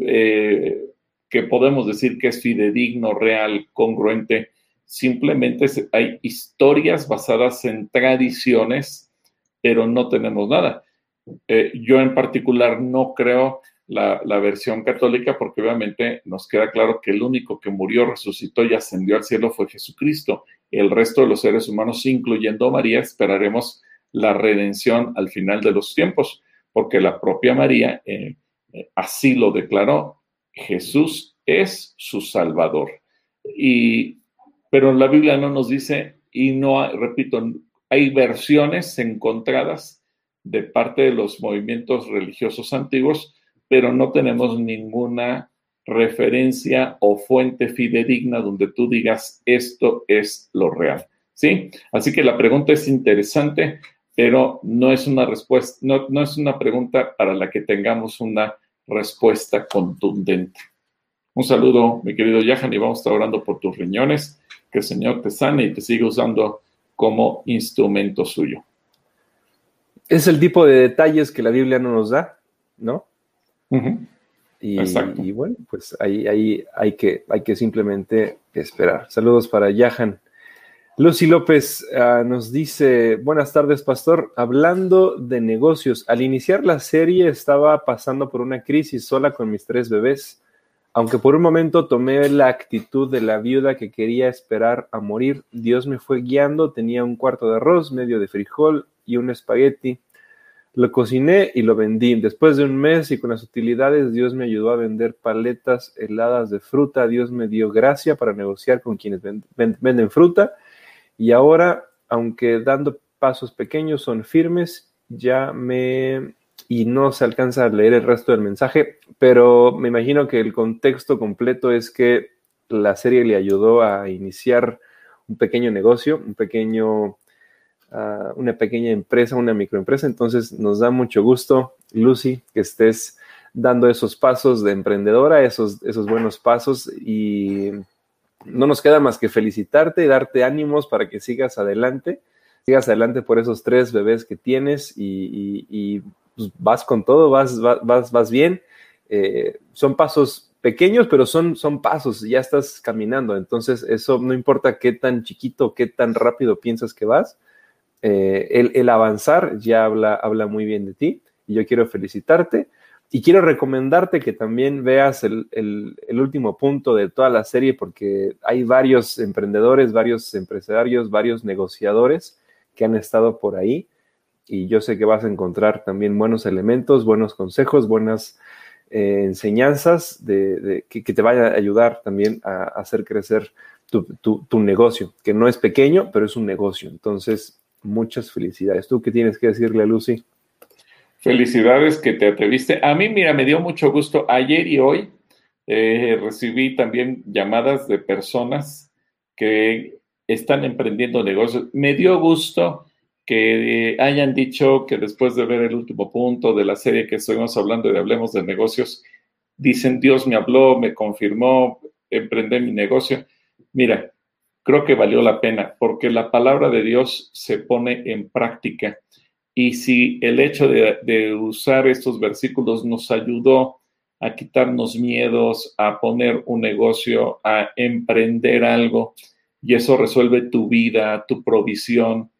eh, que podemos decir que es fidedigno, real, congruente simplemente hay historias basadas en tradiciones, pero no tenemos nada. Eh, yo en particular no creo la, versión católica porque obviamente nos queda claro que el único que murió, resucitó y ascendió al cielo fue Jesucristo. El resto de los seres humanos, incluyendo María, esperaremos la redención al final de los tiempos, porque la propia María eh, eh, así lo declaró. Jesús es su Salvador. Y pero la Biblia no nos dice, y no, repito, hay versiones encontradas de parte de los movimientos religiosos antiguos, pero no tenemos ninguna referencia o fuente fidedigna donde tú digas esto es lo real. ¿Sí? Así que la pregunta es interesante, pero no es una respuesta, no, no es una pregunta para la que tengamos una respuesta contundente. Un saludo, mi querido Yahan, y vamos a estar orando por tus riñones. Que el Señor te sane y te siga usando como instrumento suyo. Es el tipo de detalles que la Biblia no nos da, ¿no? y, bueno, pues ahí, ahí hay, que, hay que simplemente esperar. Saludos para Yahan. Lucy López ah, nos dice, buenas tardes, pastor. Hablando de negocios, al iniciar la serie estaba pasando por una crisis sola con mis tres bebés. Aunque por un momento tomé la actitud de la viuda que quería esperar a morir, Dios me fue guiando, tenía un cuarto de arroz, medio de frijol y un espagueti. Lo cociné y lo vendí. Después de un mes y con las utilidades, Dios me ayudó a vender paletas heladas de fruta. Dios me dio gracia para negociar con quienes venden fruta. Y ahora, aunque dando pasos pequeños, son firmes, ya me y no se alcanza a leer el resto del mensaje, pero me imagino que el contexto completo es que la serie le ayudó a iniciar un pequeño negocio, un pequeño, ah, una pequeña empresa, una microempresa. Entonces nos da mucho gusto, Lucy, que estés dando esos pasos de emprendedora, esos, esos buenos pasos y no nos queda más que felicitarte y darte ánimos para que sigas adelante, sigas adelante por esos tres bebés que tienes y pues, vas con todo, vas, vas, vas bien. Eh, son pasos pequeños, pero son, son pasos, ya estás caminando. Entonces, eso no importa qué tan chiquito, qué tan rápido piensas que vas, eh, el, avanzar ya habla, habla muy bien de ti. Y yo quiero felicitarte. Y quiero recomendarte que también veas el, el, último punto de toda la serie porque hay varios emprendedores, varios empresarios, varios negociadores que han estado por ahí y yo sé que vas a encontrar también buenos elementos, buenos consejos, buenas eh, enseñanzas de, que, te vayan a ayudar también a, hacer crecer tu, negocio, que no es pequeño, pero es un negocio. Entonces, muchas felicidades. ¿Tú qué tienes que decirle a Lucy? Felicidades que te atreviste. A mí, mira, me dio mucho gusto. Ayer y hoy eh, recibí también llamadas de personas que están emprendiendo negocios. Me dio gusto que hayan dicho que después de ver el último punto de la serie que estuvimos hablando de Hablemos de Negocios, dicen, Dios me habló, me confirmó, emprendé mi negocio. Mira, creo que valió la pena porque la palabra de Dios se pone en práctica. Y si el hecho de, de usar estos versículos nos ayudó a quitarnos miedos, a poner un negocio, a emprender algo, y eso resuelve tu vida, tu provisión,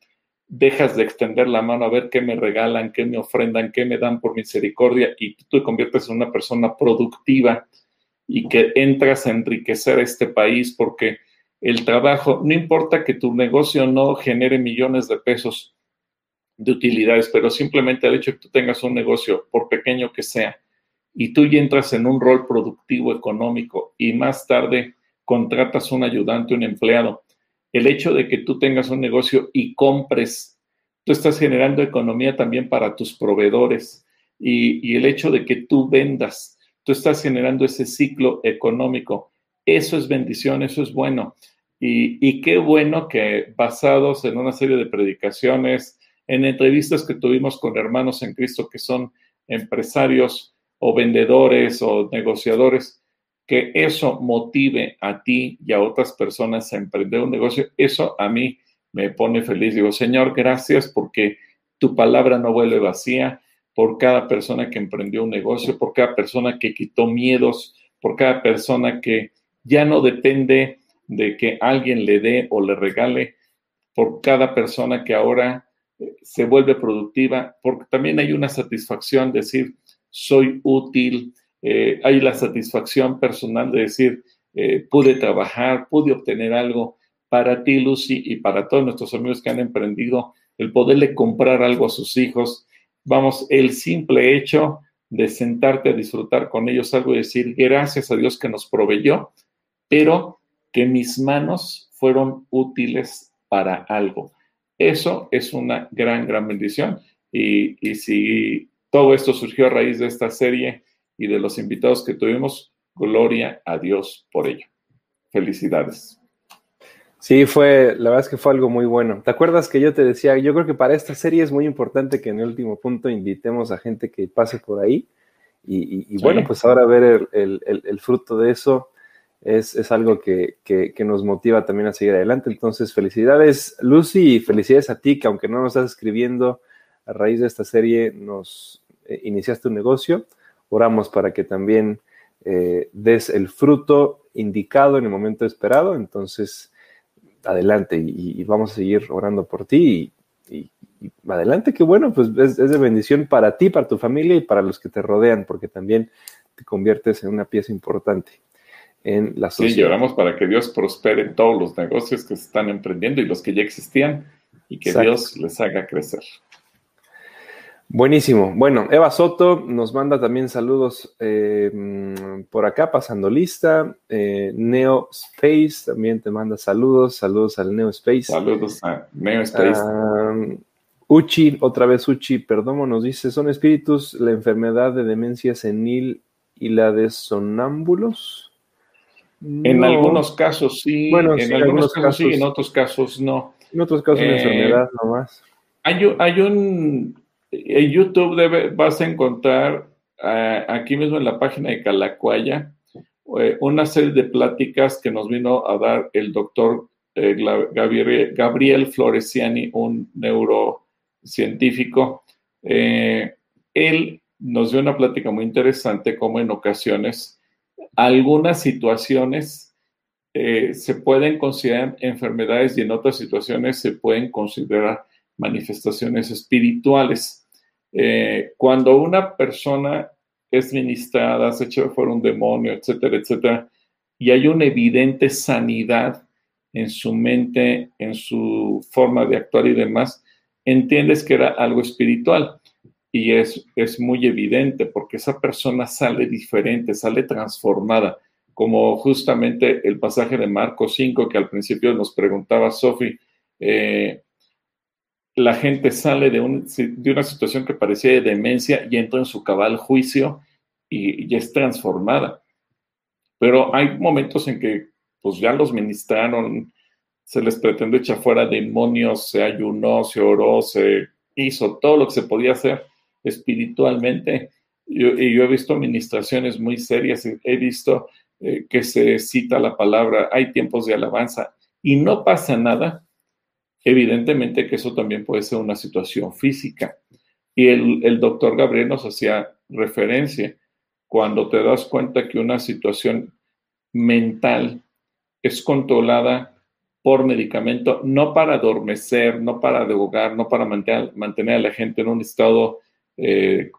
dejas de extender la mano a ver qué me regalan, qué me ofrendan, qué me dan por misericordia y tú te conviertes en una persona productiva y que entras a enriquecer a este país porque el trabajo, no importa que tu negocio no genere millones de pesos de utilidades, pero simplemente el hecho de que tú tengas un negocio, por pequeño que sea, y tú ya entras en un rol productivo económico y más tarde contratas un ayudante, un empleado, el hecho de que tú tengas un negocio y compres, tú estás generando economía también para tus proveedores y, el hecho de que tú vendas, tú estás generando ese ciclo económico. Eso es bendición, eso es bueno. Y, qué bueno que basados en una serie de predicaciones, en entrevistas que tuvimos con hermanos en Cristo que son empresarios o vendedores o negociadores, que eso motive a ti y a otras personas a emprender un negocio, eso a mí me pone feliz. Digo, Señor, gracias porque tu palabra no vuelve vacía por cada persona que emprendió un negocio, por cada persona que quitó miedos, por cada persona que ya no depende de que alguien le dé o le regale, por cada persona que ahora eh, se vuelve productiva, porque también hay una satisfacción decir, soy útil, eh, hay la satisfacción personal de decir, eh, pude trabajar, pude obtener algo para ti, Lucy, y para todos nuestros amigos que han emprendido, el poderle comprar algo a sus hijos. Vamos, el simple hecho de sentarte a disfrutar con ellos algo y decir, gracias a Dios que nos proveyó, pero que mis manos fueron útiles para algo. Eso es una gran, gran bendición. Y, y si todo esto surgió a raíz de esta serie, y de los invitados que tuvimos, Gloria a Dios por ello. Felicidades. Sí, fue, la verdad es que fue algo muy bueno. ¿Te acuerdas que yo te decía, yo creo que para esta serie es muy importante que en el último punto invitemos a gente que pase por ahí? Y, bueno, pues ahora ver el, fruto de eso es, algo que, nos motiva también a seguir adelante. Entonces, felicidades, Lucy, y felicidades a ti, que aunque no nos estás escribiendo a raíz de esta serie, nos eh, iniciaste un negocio. Oramos para que también eh, des el fruto indicado en el momento esperado. Entonces, adelante y, vamos a seguir orando por ti y, adelante, que bueno, pues es, de bendición para ti, para tu familia y para los que te rodean, porque también te conviertes en una pieza importante en la sociedad. Sí, oramos para que Dios prospere todos los negocios que se están emprendiendo y los que ya existían y que Dios les haga crecer. Buenísimo. Bueno, Eva Soto nos manda también saludos eh, por acá, pasando lista. Eh, Neo Space también te manda saludos. Saludos al Neo Space. Saludos a Neo Space. Uchi, otra vez Uchi, perdón, nos dice, son espíritus la enfermedad de demencia senil y la de sonámbulos. En algunos casos sí, bueno, en algunos, casos, sí, en otros casos no. En otros casos una enfermedad eh, nomás. Hay, hay un en YouTube debe, vas a encontrar eh, aquí mismo en la página de Calacuaya eh, una serie de pláticas que nos vino a dar el doctor eh, Gabriel, Gabriel, Floresiani, un neurocientífico. él nos dio una plática muy interesante como en ocasiones algunas situaciones se pueden considerar enfermedades y en otras situaciones se pueden considerar manifestaciones espirituales. Eh, cuando una persona es ministrada, se echa fuera un demonio, etcétera, etcétera, y hay una evidente sanidad en su mente, en su forma de actuar y demás, entiendes que era algo espiritual. Y es, es muy evidente porque esa persona sale diferente, sale transformada, como justamente el pasaje de Marcos 5 que al principio nos preguntaba Sofi, eh, la gente sale de, una situación que parecía de demencia y entra en su cabal juicio y, es transformada. Pero hay momentos en que pues ya los ministraron, se les pretende echar fuera demonios, se ayunó, se oró, se hizo todo lo que se podía hacer espiritualmente. y yo he visto administraciones muy serias, he visto eh, que se cita la palabra, hay tiempos de alabanza y no pasa nada Evidentemente que eso también puede ser una situación física. Y el, doctor Gabriel nos hacía referencia cuando te das cuenta que una situación mental es controlada por medicamento, no para adormecer, no para dehogar, no para mantener, mantener a la gente en un estado eh,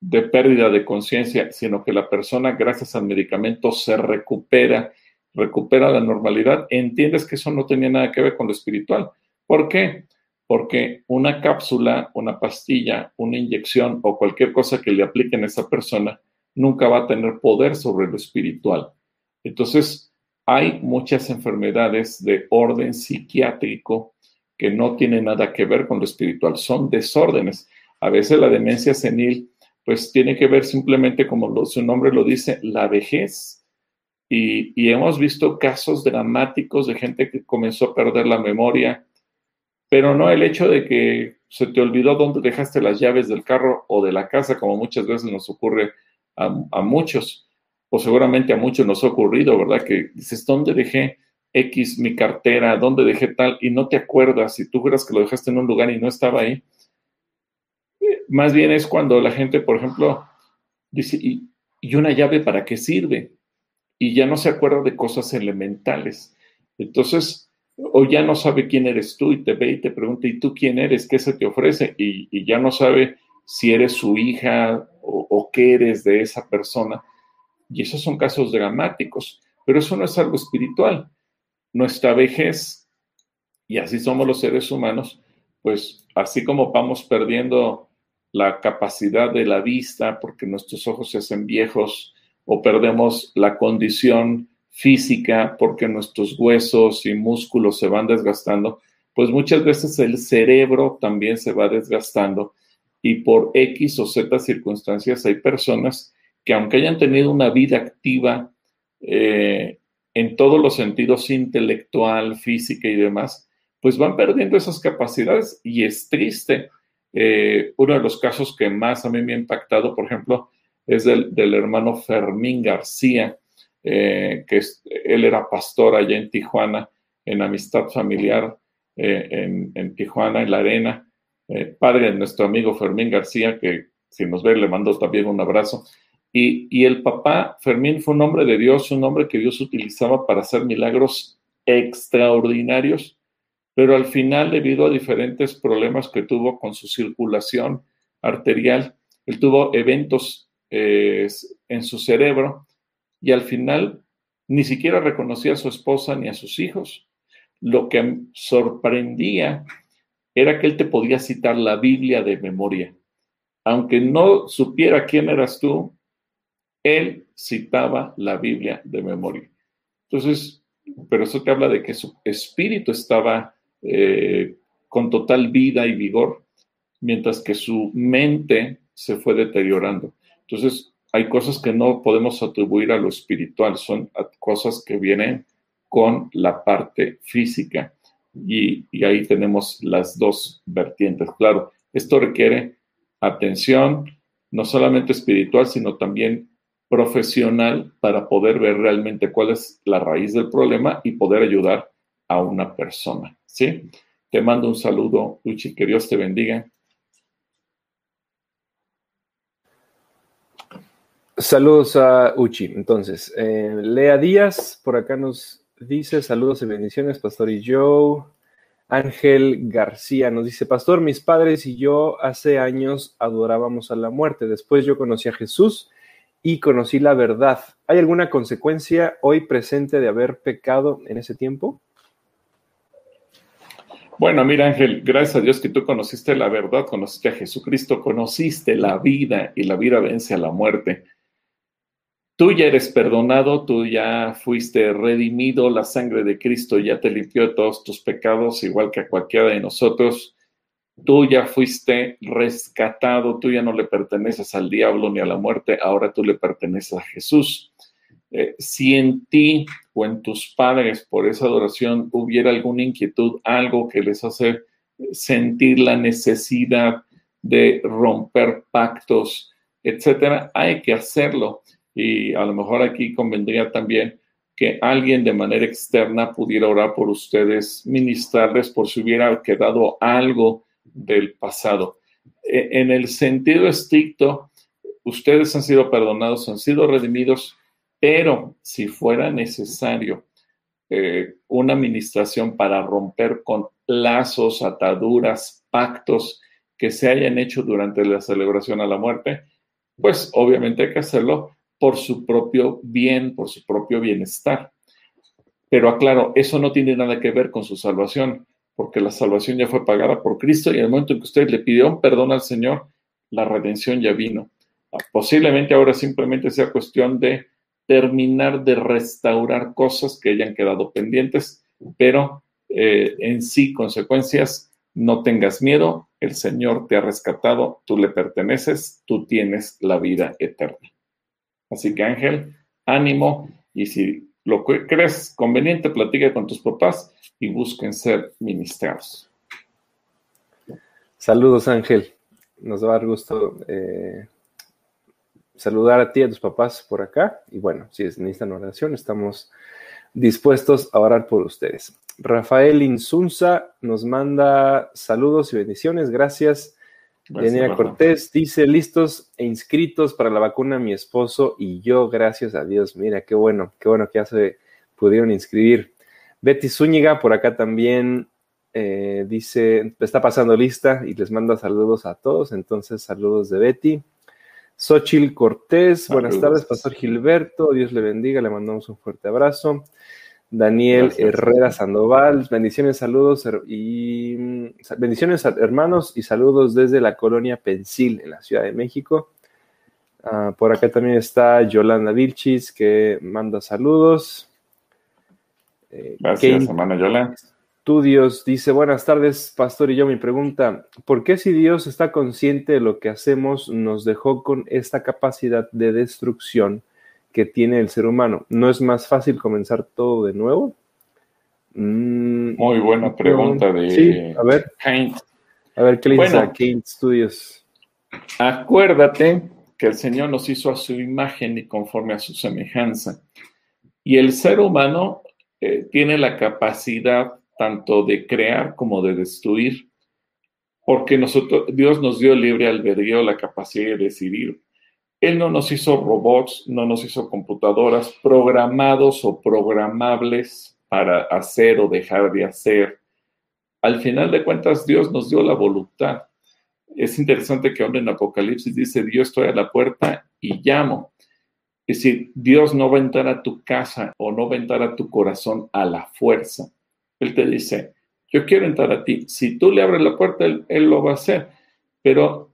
de pérdida de conciencia, sino que la persona, gracias al medicamento, se recupera recupera la normalidad, entiendes que eso no tenía nada que ver con lo espiritual. ¿Por qué? Porque una cápsula, una pastilla, una inyección o cualquier cosa que le apliquen a esa persona nunca va a tener poder sobre lo espiritual. Entonces, hay muchas enfermedades de orden psiquiátrico que no tienen nada que ver con lo espiritual, son desórdenes. A veces la demencia senil, pues tiene que ver simplemente, como su nombre lo dice, la vejez y, hemos visto casos dramáticos de gente que comenzó a perder la memoria, pero no el hecho de que se te olvidó dónde dejaste las llaves del carro o de la casa, como muchas veces nos ocurre a, muchos, o seguramente a muchos nos ha ocurrido, ¿verdad? Que dices, ¿dónde dejé X mi cartera? ¿Dónde dejé tal? Y no te acuerdas, y tú crees que lo dejaste en un lugar y no estaba ahí. Más bien es cuando la gente, por ejemplo, dice, ¿y una llave para qué sirve? Y ya no se acuerda de cosas elementales. Entonces, o ya no sabe quién eres tú y te ve y te pregunta, ¿y tú quién eres? ¿Qué se te ofrece? Y, ya no sabe si eres su hija o, o, qué eres de esa persona. Y esos son casos dramáticos, pero eso no es algo espiritual. Nuestra vejez, y así somos los seres humanos, pues así como vamos perdiendo la capacidad de la vista porque nuestros ojos se hacen viejos, o perdemos la condición física porque nuestros huesos y músculos se van desgastando, pues muchas veces el cerebro también se va desgastando y por X o Z circunstancias hay personas que que aunque hayan tenido una vida activa eh, en todos los sentidos, intelectual, física y demás, pues van perdiendo esas capacidades y es triste. Eh, uno de los casos que más a mí me ha impactado, por ejemplo, es del, hermano Fermín García, eh, que él era pastor allá en Tijuana, en Amistad Familiar, en, en, Tijuana, en la Arena, padre de nuestro amigo Fermín García, que si nos ve le mando también un abrazo. Y, el papá Fermín fue un hombre de Dios, un hombre que Dios utilizaba para hacer milagros extraordinarios, pero al final, debido a diferentes problemas que tuvo con su circulación arterial, él tuvo eventos en su cerebro y al final ni siquiera reconocía a su esposa ni a sus hijos. Lo que sorprendía era que él te podía citar la Biblia de memoria. Aunque no supiera quién eras tú, él citaba la Biblia de memoria. Entonces, pero eso te habla de que su espíritu estaba eh, con total vida y vigor, mientras que su mente se fue deteriorando. Entonces, hay cosas que no podemos atribuir a lo espiritual, son cosas que vienen con la parte física. Y, ahí tenemos las dos vertientes. Claro, esto requiere atención, no solamente espiritual, sino también profesional para poder ver realmente cuál es la raíz del problema y poder ayudar a una persona. ¿Sí? Te mando un saludo, Uchi, que Dios te bendiga. Saludos a Uchi. Entonces, eh, Lea Díaz, por acá nos dice saludos y bendiciones, Pastor y Joe. Ángel García nos dice, Pastor, mis padres y yo hace años adorábamos a la muerte. Después yo conocí a Jesús y conocí la verdad. ¿Hay alguna consecuencia hoy presente de haber pecado en ese tiempo? Bueno, mira Ángel, gracias a Dios que tú conociste la verdad, conociste a Jesucristo, conociste la vida y la vida vence a la muerte. Tú ya eres perdonado, tú ya fuiste redimido, la sangre de Cristo ya te limpió de todos tus pecados, igual que a cualquiera de nosotros tú ya fuiste rescatado, tú ya no le perteneces al diablo ni a la muerte, ahora tú le perteneces a Jesús. Eh, si en ti o en tus padres por esa adoración hubiera alguna inquietud, algo que les hace sentir la necesidad de romper pactos, etcétera, hay que hacerlo. Y a lo mejor aquí convendría también que alguien de manera externa pudiera orar por ustedes, ministrarles por si hubiera quedado algo del pasado. E, en el sentido estricto, ustedes han sido perdonados, han sido redimidos, pero si fuera necesario eh, una administración para romper con lazos, ataduras, pactos que se hayan hecho durante la celebración a la muerte, pues obviamente hay que hacerlo por su propio bien, por su propio bienestar. Pero aclaro, eso no tiene nada que ver con su salvación porque la salvación ya fue pagada por Cristo y en el momento en que usted le pidió perdón al Señor, la redención ya vino. Posiblemente ahora simplemente sea cuestión de terminar de restaurar cosas que hayan quedado pendientes, pero eh, en sí, consecuencias, no tengas miedo, el Señor te ha rescatado, tú le perteneces, tú tienes la vida eterna. Así que Ángel, ánimo y si lo que crees conveniente, platica con tus papás y busquen ser ministrados. Saludos, Ángel. Nos va a dar gusto eh, saludar a ti y a tus papás por acá. Y bueno, si necesitan oración, estamos dispuestos a orar por ustedes. Rafael Insunza nos manda saludos y bendiciones. Gracias. Daniela Cortés dice, listos e inscritos para la vacuna mi esposo y yo, gracias a Dios. Mira, qué bueno, qué bueno que ya se pudieron inscribir. Betty Zúñiga por acá también eh, dice, está pasando lista y les manda saludos a todos. Entonces, saludos de Betty. Xochil Cortés, buenas tardes, Pastor Gilberto, Dios le bendiga, le mandamos un fuerte abrazo. Daniel Herrera Sandoval, bendiciones, saludos y bendiciones hermanos y saludos desde la colonia Pensil en la Ciudad de México. Ah, por acá también está Yolanda Vilchis que manda saludos. Eh, Gracias, hermana Yolanda. Estudios dice, buenas tardes, pastor y yo, mi pregunta, ¿por qué si Dios está consciente de lo que hacemos, nos dejó con esta capacidad de destrucción que tiene el ser humano? ¿No es más fácil comenzar todo de nuevo? Mm, Muy buena pregunta de sí, a ver, A ver, ¿qué le a Kane Studios? Acuérdate que el Señor nos hizo a su imagen y conforme a su semejanza. Y el ser humano eh, tiene la capacidad tanto de crear como de destruir, porque nosotros, Dios nos dio libre albedrío, la capacidad de decidir. Él no nos hizo robots, no nos hizo computadoras programados o programables para hacer o dejar de hacer. Al final de cuentas, Dios nos dio la voluntad. Es interesante que ahora en Apocalipsis dice, Dios estoy a la puerta y llamo. Es decir, Dios no va a entrar a tu casa o no va a entrar a tu corazón a la fuerza. Él te dice, yo quiero entrar a ti. Si tú le abres la puerta, él, él lo va a hacer. Pero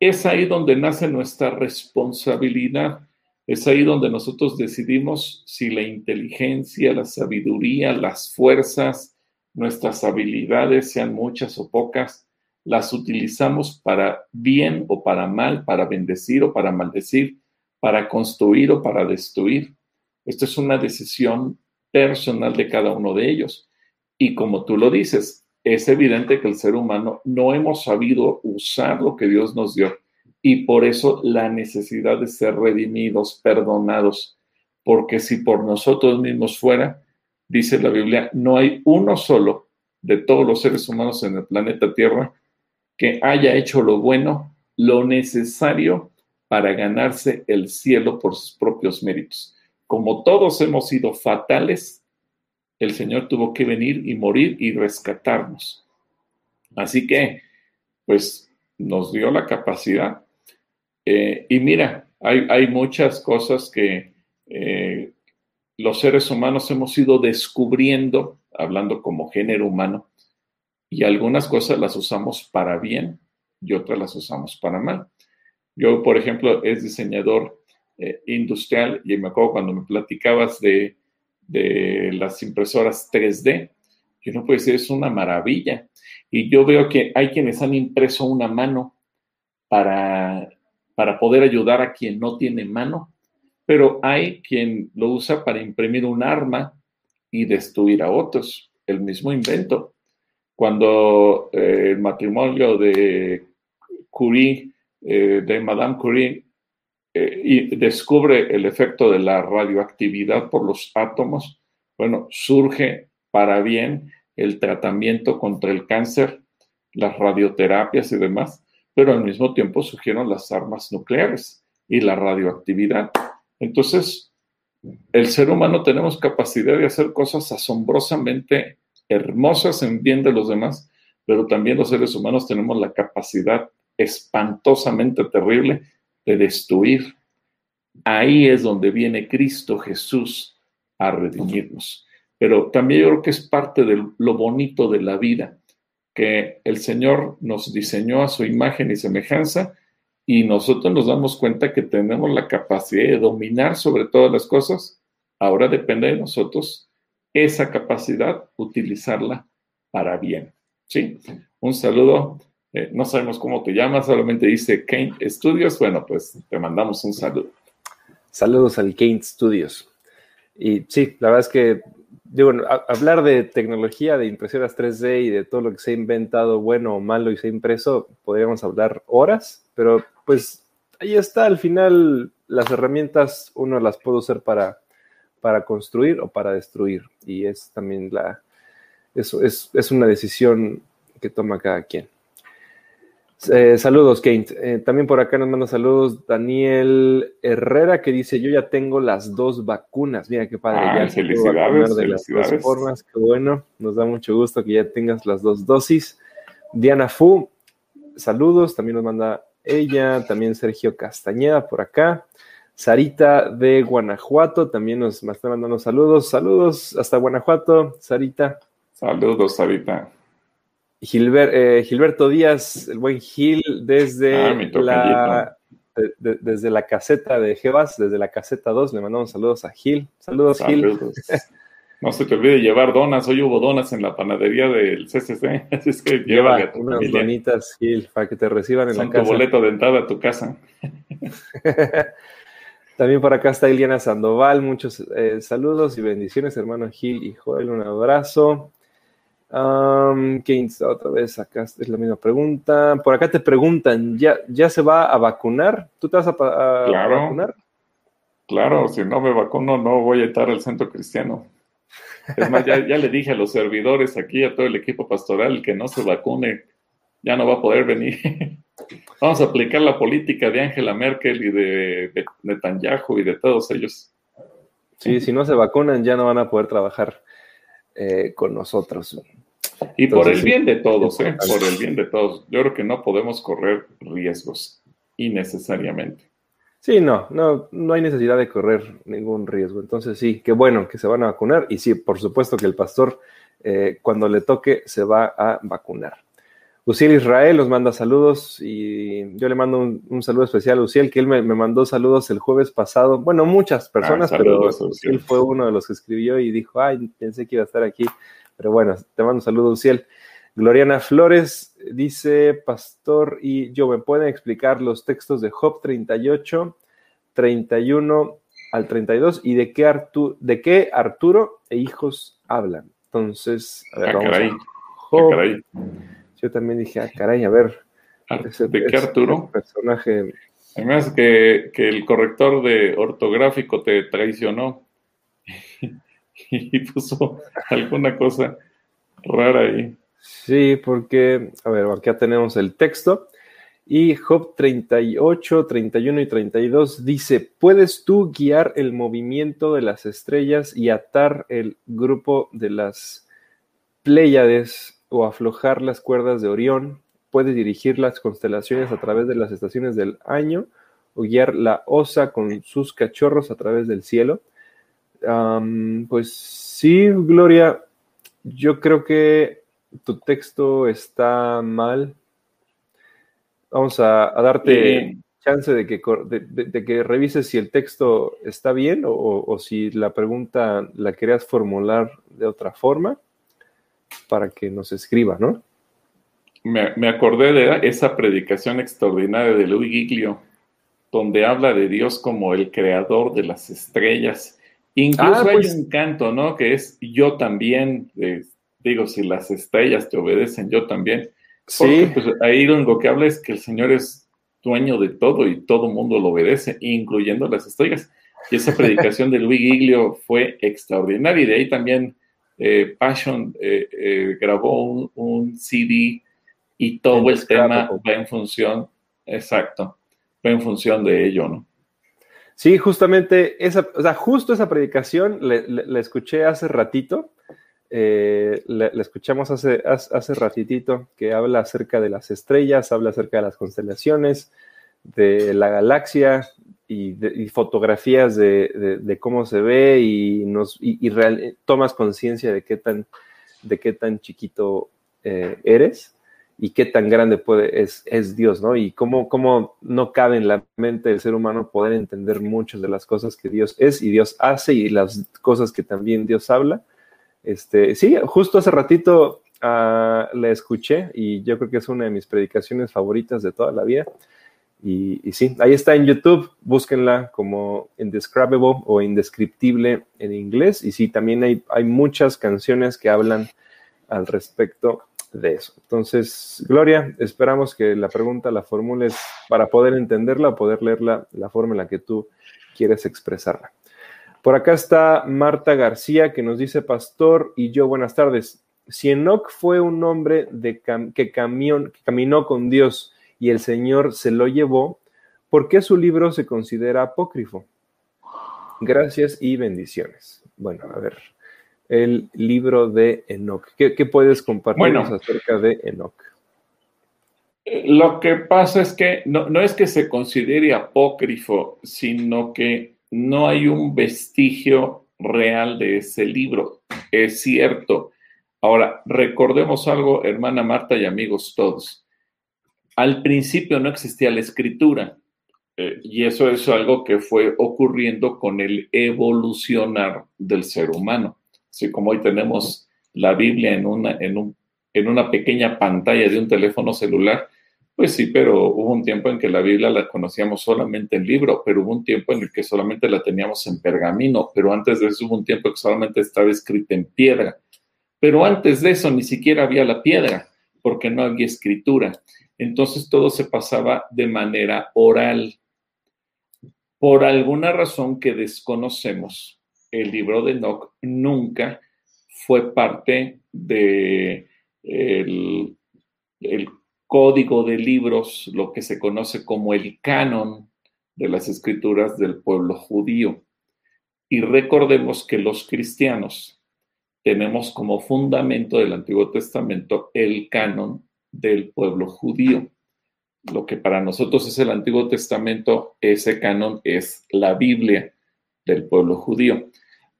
es ahí donde nace nuestra responsabilidad es ahí donde nosotros decidimos si la inteligencia, la sabiduría, las fuerzas, nuestras habilidades, sean muchas o pocas, las utilizamos para bien o para mal, para bendecir o para maldecir, para construir o para destruir. Esto es una decisión personal de cada uno de ellos. Y como tú lo dices, es evidente que el ser humano no hemos sabido usar lo que Dios nos dio y por eso la necesidad de ser redimidos, perdonados, porque si por nosotros mismos fuera, dice la Biblia, no hay uno solo de todos los seres humanos en el planeta Tierra que haya hecho lo bueno, lo necesario para ganarse el cielo por sus propios méritos. Como todos hemos sido fatales, el Señor tuvo que venir y morir y rescatarnos. Así que, pues, nos dio la capacidad eh, y mira, hay, muchas cosas que eh, los seres humanos hemos ido descubriendo, hablando como género humano, y algunas cosas las usamos para bien y otras las usamos para mal. Yo, por ejemplo, es diseñador eh, industrial y me acuerdo cuando me platicabas de, de las impresoras 3D, yo no puedo decir, es una maravilla. Y yo veo que hay quienes han impreso una mano para para poder ayudar a quien no tiene mano, pero hay quien lo usa para imprimir un arma y destruir a otros, el mismo invento. Cuando eh, el matrimonio de Curie, eh, de Madame Curie, eh, y descubre el efecto de la radioactividad por los átomos, bueno, surge para bien el tratamiento contra el cáncer, las radioterapias y demás, pero al mismo tiempo surgieron las armas nucleares y la radioactividad. Entonces, el ser humano tenemos capacidad de hacer cosas asombrosamente hermosas en bien de los demás, pero también los seres humanos tenemos la capacidad espantosamente terrible de destruir. Ahí es donde viene Cristo Jesús a redimirnos. Pero también yo creo que es parte de lo bonito de la vida que el Señor nos diseñó a su imagen y semejanza y nosotros nos damos cuenta que tenemos la capacidad de dominar sobre todas las cosas. Ahora depende de nosotros esa capacidad, utilizarla para bien. ¿Sí? Un saludo. Eh, no sabemos cómo te llamas, solamente dice Kane Studios. Bueno, pues te mandamos un saludo. Saludos al Kane Studios. Y sí, la verdad es que digo, hablar de tecnología, de impresoras 3D y de todo lo que se ha inventado bueno o malo y se ha impreso, podríamos hablar horas, pero pues ahí está, al final las herramientas uno las puede usar para, para construir o para destruir y es también la, eso es, es una decisión que toma cada quien. Eh, saludos, Kate. Eh, también por acá nos manda saludos Daniel Herrera que dice: Yo ya tengo las dos vacunas. Mira qué padre. Ah, felicidades, de Las dos formas. Qué bueno. Nos da mucho gusto que ya tengas las dos dosis. Diana Fu, saludos. También nos manda ella. También Sergio Castañeda por acá. Sarita de Guanajuato también nos está mandando saludos. Saludos hasta Guanajuato, Sarita. Saludos, Sarita. Eh, Gilberto Díaz, el buen Gil, desde, ah, la, desde la caseta de Jebas, desde la caseta 2, le mandamos saludos a Gil. Saludos, Gil. <laughs> No se te olvide llevar donas. Hoy hubo donas en la panadería del CCC. <laughs> Así es que lleva a tu unas donitas, Gil, para que te reciban en la casa. tu boleto de entrada a tu casa. <laughs> También por acá está Iliana Sandoval. Muchos eh, saludos y bendiciones, hermano Gil y Joel. Un abrazo. Um, otra vez acá es la misma pregunta. Por acá te preguntan, ¿ya, ya se va a vacunar? ¿Tú te vas a, vacunar? Claro, si no me vacuno no voy a estar al centro cristiano. Es más, ya, le dije a los servidores aquí, a todo el equipo pastoral, que no se vacune, ya no va a poder venir. <laughs> Vamos a aplicar la política de Angela Merkel y de, Netanyahu y de todos ellos. Sí, si no se vacunan ya no van a poder trabajar eh, con nosotros. Y por el bien de todos, ¿eh? por el bien de todos. Yo creo que no podemos correr riesgos innecesariamente. Sí, no, no, no hay necesidad de correr ningún riesgo. Entonces sí, qué bueno que se van a vacunar y sí, por supuesto que el pastor eh, cuando le toque se va a vacunar. Uciel Israel nos manda saludos y yo le mando un, saludo especial a Uciel, que él me, mandó saludos el jueves pasado. Bueno, muchas personas, ah, pero él fue uno de los que escribió y dijo, ay, pensé que iba a estar aquí. Pero bueno, te mando un saludo, Uciel. Gloriana Flores dice, Pastor y yo, ¿me pueden explicar los textos de Job 38, 31 al 32 y de qué, Arturo, de qué Arturo e hijos hablan? Entonces, a ver, ah, caray. Ah, caray. Yo también dije, ah, caray, a ver. ¿De qué Arturo? personaje. Además que, que el corrector de ortográfico te traicionó <laughs> y puso alguna cosa rara ahí. Sí, porque, a ver, ya tenemos el texto. Y Job 38, 31 y 32 dice, ¿puedes tú guiar el movimiento de las estrellas y atar el grupo de las Pléyades o aflojar las cuerdas de Orión, puede dirigir las constelaciones a través de las estaciones del año o guiar la osa con sus cachorros a través del cielo. Pues sí, Gloria, yo creo que tu texto está mal. Vamos a, darte chance de que, de, que revises si el texto está bien o, o si la pregunta la querías formular de otra forma para que nos escriba, ¿no? Me, acordé de esa predicación extraordinaria de Luis Giglio, donde habla de Dios como el creador de las estrellas. Incluso ah, hay pues un canto, ¿no? Que es yo también, digo, si las estrellas te obedecen, yo también. sí. Pues, ahí lo único que habla es que el Señor es dueño de todo y todo mundo lo obedece, incluyendo las estrellas. Y esa <laughs> predicación de Luis Giglio fue extraordinaria y de ahí también eh, Passion eh, eh, grabó un, CD y todo el tema va en función, exacto, va en función de ello, ¿no? Sí, justamente, esa, o sea, justo esa predicación la escuché hace ratito, la, escuchamos hace, hace ratitito, que habla acerca de las estrellas, habla acerca de las constelaciones, de la galaxia, y, fotografías de, cómo se ve y, nos, y, tomas conciencia de, qué tan, de qué tan chiquito eh, eres y qué tan grande puede, es, es Dios, ¿no? Y cómo, cómo no cabe en la mente del ser humano poder entender muchas de las cosas que Dios es y Dios hace y las cosas que también Dios habla. Este, sí, justo hace ratito uh, la escuché y yo creo que es una de mis predicaciones favoritas de toda la vida. Y, sí, ahí está en YouTube, búsquenla como Indescribable o Indescriptible en inglés. Y sí, también hay, hay muchas canciones que hablan al respecto de eso. Entonces, Gloria, esperamos que la pregunta la formules para poder entenderla o poder leerla la forma en la que tú quieres expresarla. Por acá está Marta García que nos dice, Pastor y yo, buenas tardes. Si Enoch fue un hombre de que, que caminó con Dios, y el Señor se lo llevó, ¿por qué su libro se considera apócrifo? Gracias y bendiciones. Bueno, a ver, el libro de Enoch. ¿Qué, puedes compartirnos acerca de Enoch? Lo que pasa es que no, no es que se considere apócrifo, sino que no hay un vestigio real de ese libro. Es cierto. Ahora, recordemos algo, hermana Marta y amigos todos. Al principio no existía la escritura eh, y eso es algo que fue ocurriendo con el evolucionar del ser humano. Así como hoy tenemos la Biblia en una, en, un, en una pequeña pantalla de un teléfono celular, pues sí, pero hubo un tiempo en que la Biblia la conocíamos solamente en libro, pero hubo un tiempo en el que solamente la teníamos en pergamino, pero antes de eso hubo un tiempo que solamente estaba escrita en piedra. Pero antes de eso ni siquiera había la piedra, porque no había escritura. Entonces todo se pasaba de manera oral. Por alguna razón que desconocemos, el libro de Enoch nunca fue parte de el, el código de libros, lo que se conoce como el canon de las escrituras del pueblo judío. Y recordemos que los cristianos tenemos como fundamento del Antiguo Testamento el canon del pueblo judío. Lo que para nosotros es el Antiguo Testamento, ese canon es la Biblia del pueblo judío.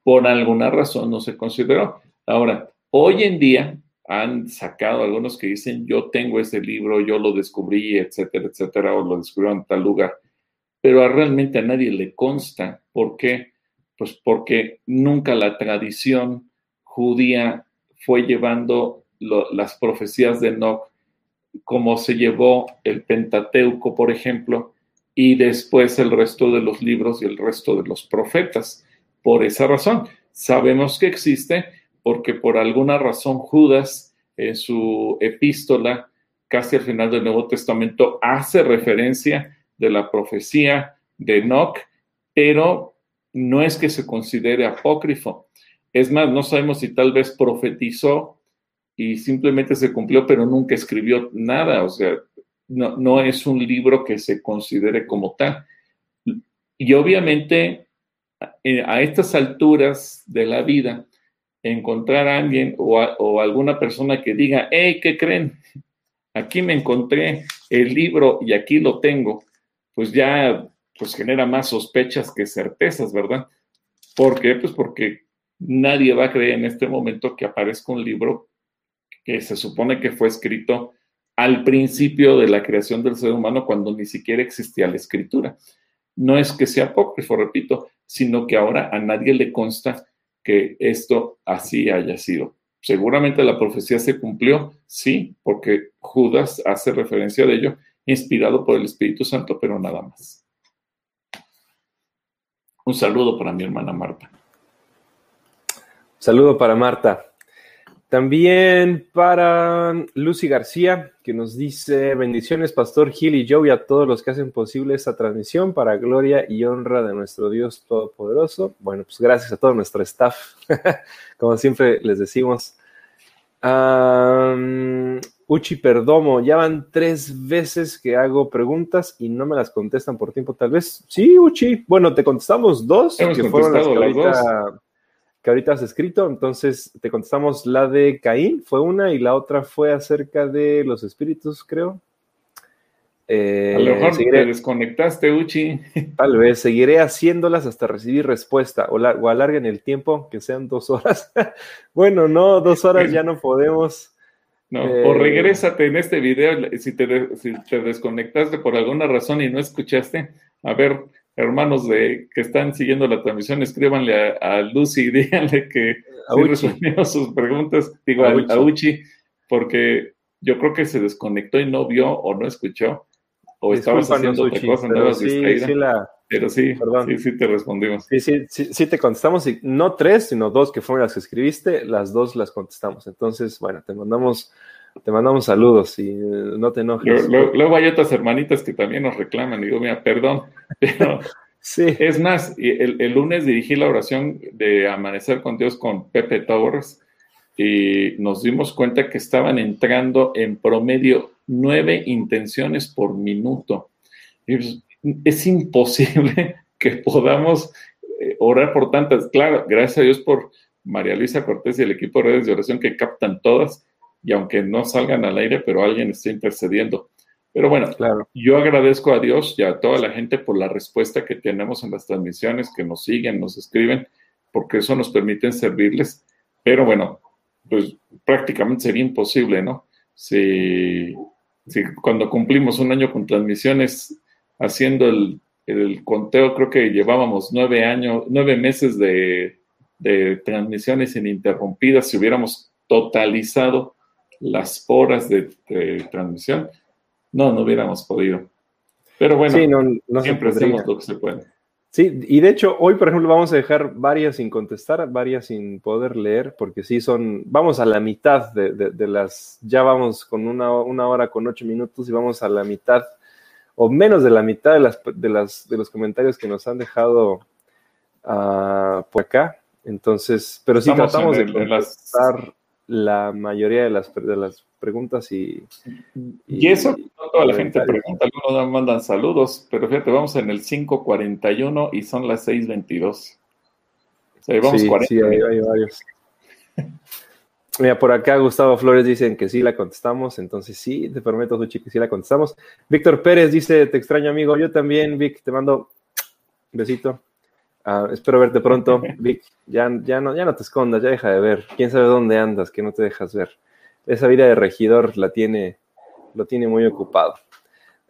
Por alguna razón no se consideró. Ahora, hoy en día han sacado algunos que dicen, yo tengo ese libro, yo lo descubrí, etcétera, etcétera, o lo descubrió en tal lugar, pero realmente a nadie le consta. ¿Por qué? Pues porque nunca la tradición judía fue llevando las profecías de Enoch como se llevó el Pentateuco, por ejemplo, y después el resto de los libros y el resto de los profetas. Por esa razón, sabemos que existe, porque por alguna razón Judas en su epístola, casi al final del Nuevo Testamento, hace referencia de la profecía de Enoch, pero no es que se considere apócrifo. Es más, no sabemos si tal vez profetizó y simplemente se cumplió, pero nunca escribió nada. O sea, no, no es un libro que se considere como tal. Y obviamente, a estas alturas de la vida, encontrar a alguien o, alguna persona que diga, hey, ¿qué creen? Aquí me encontré el libro y aquí lo tengo, pues ya pues genera más sospechas que certezas, ¿verdad? ¿Por qué? Pues porque nadie va a creer en este momento que aparezca un libro que se supone que fue escrito al principio de la creación del ser humano cuando ni siquiera existía la escritura. No es que sea apócrifo, repito, sino que ahora a nadie le consta que esto así haya sido. Seguramente la profecía se cumplió, sí, porque Judas hace referencia de ello, inspirado por el Espíritu Santo, pero nada más. Un saludo para mi hermana Marta. Saludo para Marta. También para Lucy García, que nos dice bendiciones, Pastor Gil y Joe y a todos los que hacen posible esta transmisión para gloria y honra de nuestro Dios Todopoderoso. Bueno, pues gracias a todo nuestro staff, <laughs> como siempre les decimos. Uchi Perdomo, ya van tres veces que hago preguntas y no me las contestan por tiempo, tal vez. Sí, Uchi. Bueno, te contestamos dos, que fueron las que que ahorita has escrito. Entonces te contestamos la de Caín, fue una, y la otra fue acerca de los espíritus, creo. Eh, a lo mejor te desconectaste, Uchi. <laughs> Tal vez, seguiré haciéndolas hasta recibir respuesta o, o alarguen el tiempo, que sean dos horas. <laughs> bueno, no, dos horas ya no podemos. No, o eh, regrésate en este video, si te, si te desconectaste por alguna razón y no escuchaste, a ver, hermanos de que están siguiendo la transmisión, escríbanle a, Lucy y <laughs> díganle que resolvieron sus preguntas, digo a, Uchi, porque yo creo que se desconectó y no vio o no escuchó, o estabas haciendo otra cosa, andabas sí, distraída. pero sí, sí, sí te respondimos. Sí, sí, sí, te contestamos, y no tres, sino dos que fueron las que escribiste, las dos las contestamos. Entonces, bueno, te mandamos te mandamos saludos y eh, no te enojes. Luego, hay otras hermanitas que también nos reclaman. Digo, mira, perdón, <laughs> pero sí. es más, el, el, lunes dirigí la oración de Amanecer con Dios con Pepe Torres y nos dimos cuenta que estaban entrando en promedio nueve intenciones por minuto. Es, es imposible <laughs> que podamos eh, orar por tantas. Claro, gracias a Dios por María Luisa Cortés y el equipo de redes de oración que captan todas y aunque no salgan al aire, pero alguien está intercediendo. Pero bueno, claro. yo agradezco a Dios y a toda la gente por la respuesta que tenemos en las transmisiones, que nos siguen, nos escriben, porque eso nos permite servirles. Pero bueno, pues prácticamente sería imposible, ¿no? Si, si cuando cumplimos un año con transmisiones, haciendo el, el, conteo, creo que llevábamos nueve años, nueve meses de, de transmisiones ininterrumpidas, si hubiéramos totalizado las horas de, transmisión, no, no hubiéramos podido. Pero bueno, siempre hacemos lo que se puede. Sí, y de hecho, hoy, por ejemplo, vamos a dejar varias sin contestar, varias sin poder leer, porque sí son, vamos a la mitad de, las, ya vamos con una, hora con ocho minutos y vamos a la mitad, o menos de la mitad de, las, de, las, de los comentarios que nos han dejado uh, por acá. Entonces, pero sí tratamos de contestar la mayoría de las, de las preguntas y, y, eso, no toda la gente pregunta, algunos mandan saludos, pero fíjate, vamos en el 5.41 y son las 6.22. O sea, vamos sí, Sí, hay, varios. <laughs> Mira, por acá Gustavo Flores dicen que sí la contestamos, entonces sí, te prometo, Suchi, que sí la contestamos. Víctor Pérez dice, te extraño amigo, yo también, Vic, te mando un besito. Ah, espero verte pronto, <laughs> Vic. Ya, ya, no, ya no te escondas, ya deja de ver. Quién sabe dónde andas, que no te dejas ver. Esa vida de regidor la tiene, lo tiene muy ocupado.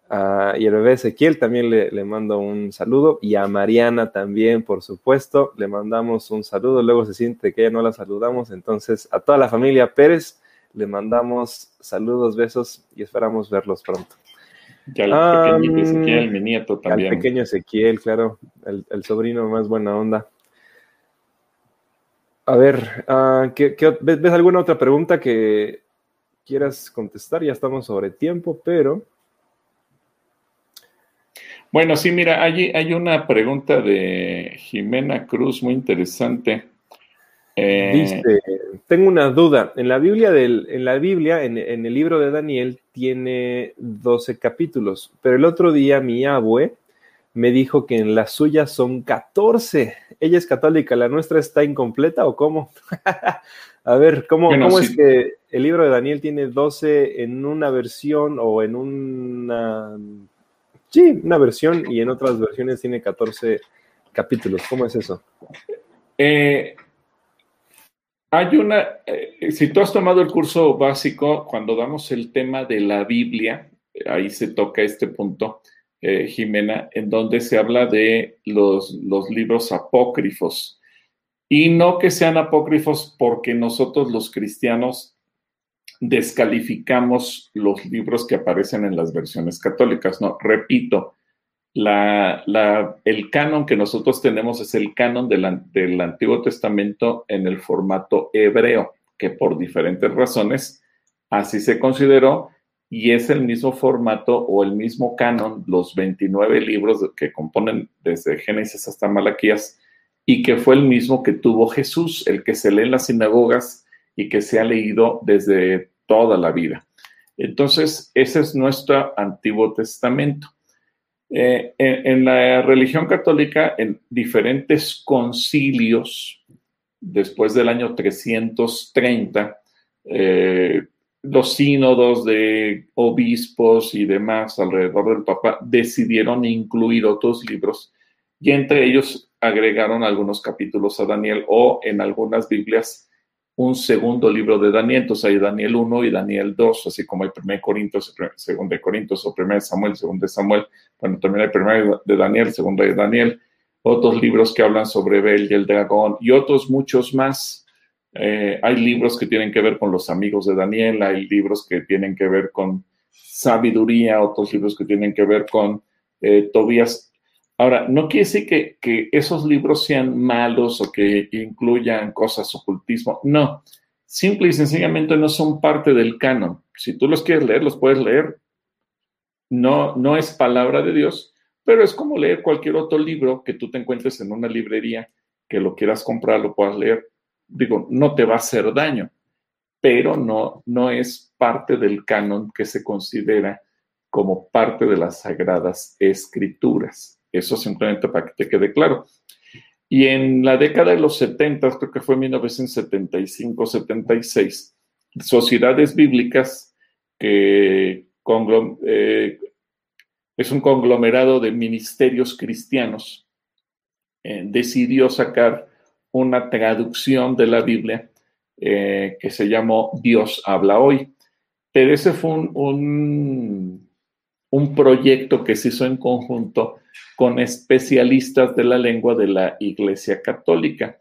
Ah, y el bebé Ezequiel también le, le, mando un saludo. Y a Mariana también, por supuesto, le mandamos un saludo. Luego se siente que ya no la saludamos. Entonces, a toda la familia Pérez le mandamos saludos, besos y esperamos verlos pronto. Ya el pequeño Ezequiel, mi nieto también. El pequeño Ezequiel, claro, el, sobrino más buena onda. A ver, ah, ves, alguna otra pregunta que quieras contestar? Ya estamos sobre tiempo, pero... Bueno, sí, mira, hay, hay una pregunta de Jimena Cruz muy interesante. Eh, Dice, tengo una duda. En la Biblia, del, en, la Biblia en, el libro de Daniel, tiene 12 capítulos, pero el otro día mi abue me dijo que en la suya son 14. Ella es católica, ¿la nuestra está incompleta o cómo? <laughs> A ver, ¿cómo, ¿cómo es que el libro de Daniel tiene 12 en una versión o en una... Sí, una versión y en otras versiones tiene 14 capítulos? ¿Cómo es eso? Eh, hay una, eh, si tú has tomado el curso básico, cuando damos el tema de la Biblia, ahí se toca este punto, eh, Jimena, en donde se habla de los, los libros apócrifos. Y no que sean apócrifos porque nosotros los cristianos descalificamos los libros que aparecen en las versiones católicas. No, repito, el canon que nosotros tenemos es el canon del Antiguo Testamento en el formato hebreo, que por diferentes razones así se consideró y es el mismo formato o el mismo canon, los 29 libros que componen desde Génesis hasta Malaquías, y que fue el mismo que tuvo Jesús, el que se lee en las sinagogas y que se ha leído desde toda la vida. Entonces, ese es nuestro Antiguo Testamento. Eh, en, la religión católica, en diferentes concilios, después del año 330, eh, los sínodos de obispos y demás alrededor del Papa decidieron incluir otros libros y entre ellos agregaron algunos capítulos a Daniel o en algunas Biblias un segundo libro de Daniel, entonces hay Daniel 1 y Daniel 2, así como hay 1 Corintios, 2 Corintios o 1 Samuel, 2 Samuel, bueno, también hay 1 de Daniel, 2 de Daniel, otros libros que hablan sobre Bel y el dragón y otros muchos más. Eh, hay libros que tienen que ver con los amigos de Daniel, hay libros que tienen que ver con sabiduría, otros libros que tienen que ver con eh, Tobías. Ahora, no quiere decir que, esos libros sean malos o que incluyan cosas ocultismo. No, simple y sencillamente no son parte del canon. Si tú los quieres leer, los puedes leer. No, no es palabra de Dios, pero es como leer cualquier otro libro que tú te encuentres en una librería, que lo quieras comprar, lo puedas leer. Digo, no te va a hacer daño, pero no, no es parte del canon que se considera como parte de las sagradas escrituras. Eso simplemente para que te quede claro. Y en la década de los 70, creo que fue 1975-76, sociedades bíblicas que eh, es un conglomerado de ministerios cristianos, eh, decidió sacar una traducción de la Biblia eh, que se llamó Dios habla hoy. Pero ese fue un, un proyecto que se hizo en conjunto con especialistas de la lengua de la Iglesia Católica.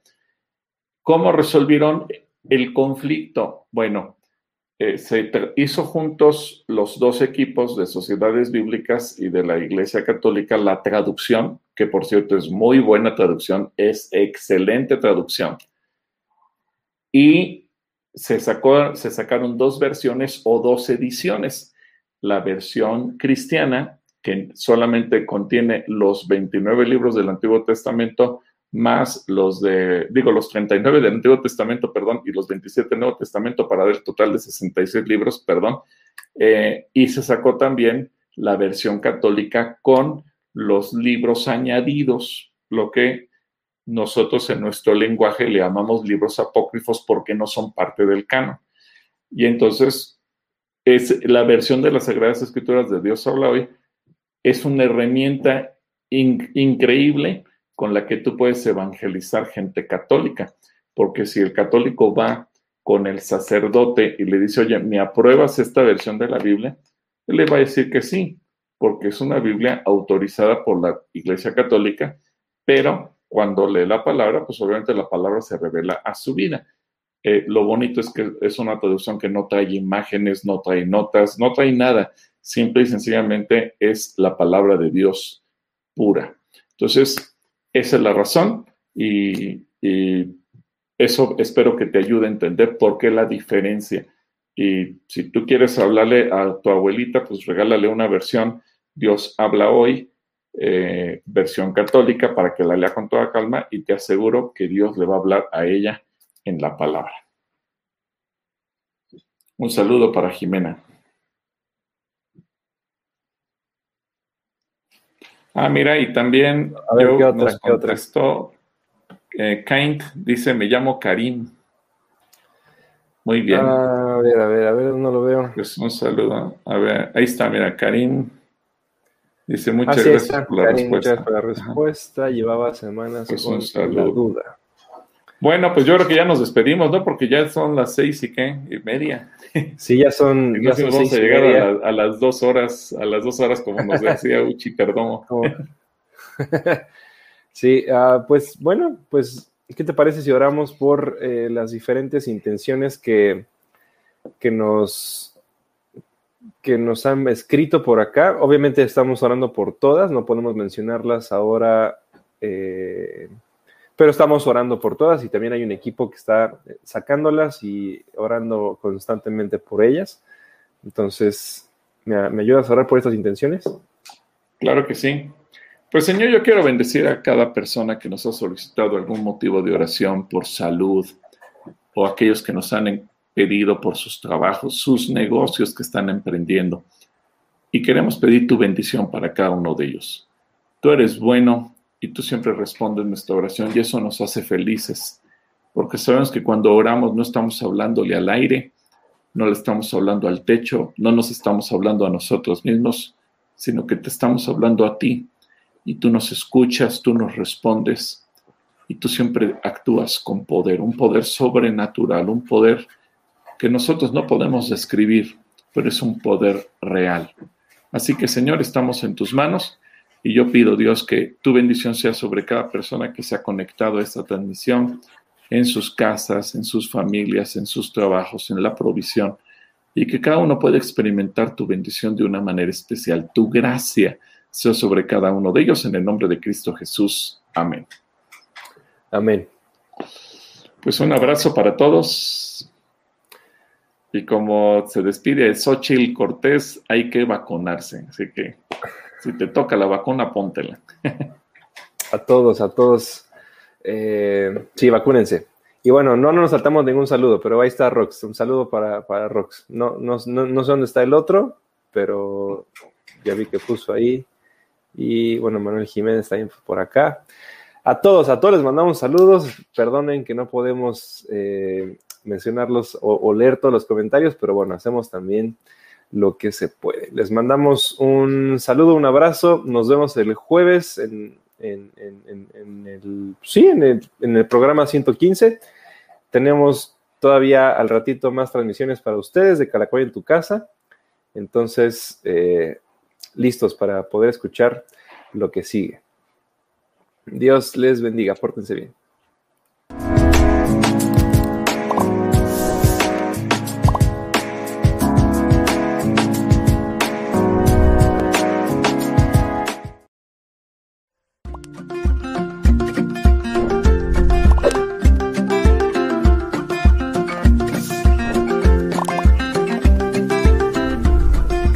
¿Cómo resolvieron el conflicto? Bueno, eh, se hizo juntos los dos equipos de sociedades bíblicas y de la Iglesia Católica la traducción, que por cierto es muy buena traducción, es excelente traducción. Y se, sacó, se sacaron dos versiones o dos ediciones. La versión cristiana, que solamente contiene los 29 libros del Antiguo Testamento, más los de, digo, los 39 del Antiguo Testamento, perdón, y los 27 del Nuevo Testamento para ver total de 66 libros, perdón. Eh, y se sacó también la versión católica con los libros añadidos, lo que nosotros en nuestro lenguaje le llamamos libros apócrifos porque no son parte del canon. Y entonces, es la versión de las Sagradas Escrituras de Dios habla hoy, es una herramienta increíble con la que tú puedes evangelizar gente católica, porque si el católico va con el sacerdote y le dice, oye, ¿me apruebas esta versión de la Biblia? Él le va a decir que sí, porque es una Biblia autorizada por la Iglesia Católica, pero cuando lee la palabra, pues obviamente la palabra se revela a su vida. Eh, lo bonito es que es una traducción que no trae imágenes, no trae notas, no trae nada. Simple y sencillamente es la palabra de Dios pura. Entonces, esa es la razón y, eso espero que te ayude a entender por qué la diferencia. Y si tú quieres hablarle a tu abuelita, pues regálale una versión Dios habla hoy, eh, versión católica, para que la lea con toda calma y te aseguro que Dios le va a hablar a ella en la palabra. Un saludo para Jimena. Ah, mira, y también a ver, ¿qué otra, nos contestó eh, Kaint, dice, me llamo Karim. Muy bien. Ah, a ver, a ver, a ver, no lo veo. Pues un saludo. A ver, ahí está, mira, Karim. Dice, muchas gracias por la respuesta. Muchas por la respuesta. Llevaba semanas pues con la duda. Bueno, pues yo creo que ya nos despedimos, ¿no? Porque ya son las seis y qué, y media. Sí, ya son. <laughs> Ya son vamos a llegar a, las dos horas, a las dos horas, como nos decía <laughs> Uchi perdón. <laughs> sí, uh, pues bueno, pues, ¿qué te parece si oramos por eh, las diferentes intenciones que, que nos que nos han escrito por acá? Obviamente estamos orando por todas, no podemos mencionarlas ahora. Eh, pero estamos orando por todas y también hay un equipo que está eh, sacándolas y orando constantemente por ellas. Entonces, ¿me, ayudas a orar por estas intenciones? Claro que sí. Pues Señor, yo quiero bendecir a cada persona que nos ha solicitado algún motivo de oración por salud o aquellos que nos han pedido por sus trabajos, sus negocios que están emprendiendo. Y queremos pedir tu bendición para cada uno de ellos. Tú eres bueno, y tú siempre respondes nuestra oración y eso nos hace felices, porque sabemos que cuando oramos no estamos hablándole al aire, no le estamos hablando al techo, no nos estamos hablando a nosotros mismos, sino que te estamos hablando a ti y tú nos escuchas, tú nos respondes y tú siempre actúas con poder, un poder sobrenatural, un poder que nosotros no podemos describir, pero es un poder real. Así que Señor, estamos en tus manos y yo pido, Dios, que tu bendición sea sobre cada persona que se ha conectado a esta transmisión, en sus casas, en sus familias, en sus trabajos, en la provisión, y que cada uno pueda experimentar tu bendición de una manera especial. Tu gracia sea sobre cada uno de ellos, en el nombre de Cristo Jesús. Amén. Amén. Pues un abrazo para todos. Y como se despide Xochitl Cortés, hay que vacunarse. Así que si te toca la vacuna, póntela. a todos, a todos. Eh, sí, vacúnense. Y bueno, no, nos saltamos ningún saludo, pero ahí está Rox. Un saludo para, para Rox. No, no, no, sé dónde está el otro, pero ya vi que puso ahí. Y bueno, Manuel Jiménez también por acá. A todos, a todos les mandamos saludos. Perdonen que no podemos eh, mencionarlos o, leer todos los comentarios, pero bueno, hacemos también lo que se puede. Les mandamos un saludo, un abrazo. Nos vemos el jueves en, el, sí, en el, programa 115. Tenemos todavía al ratito más transmisiones para ustedes de Calacoy en tu casa. Entonces, eh, listos para poder escuchar lo que sigue. Dios les bendiga, pórtense bien.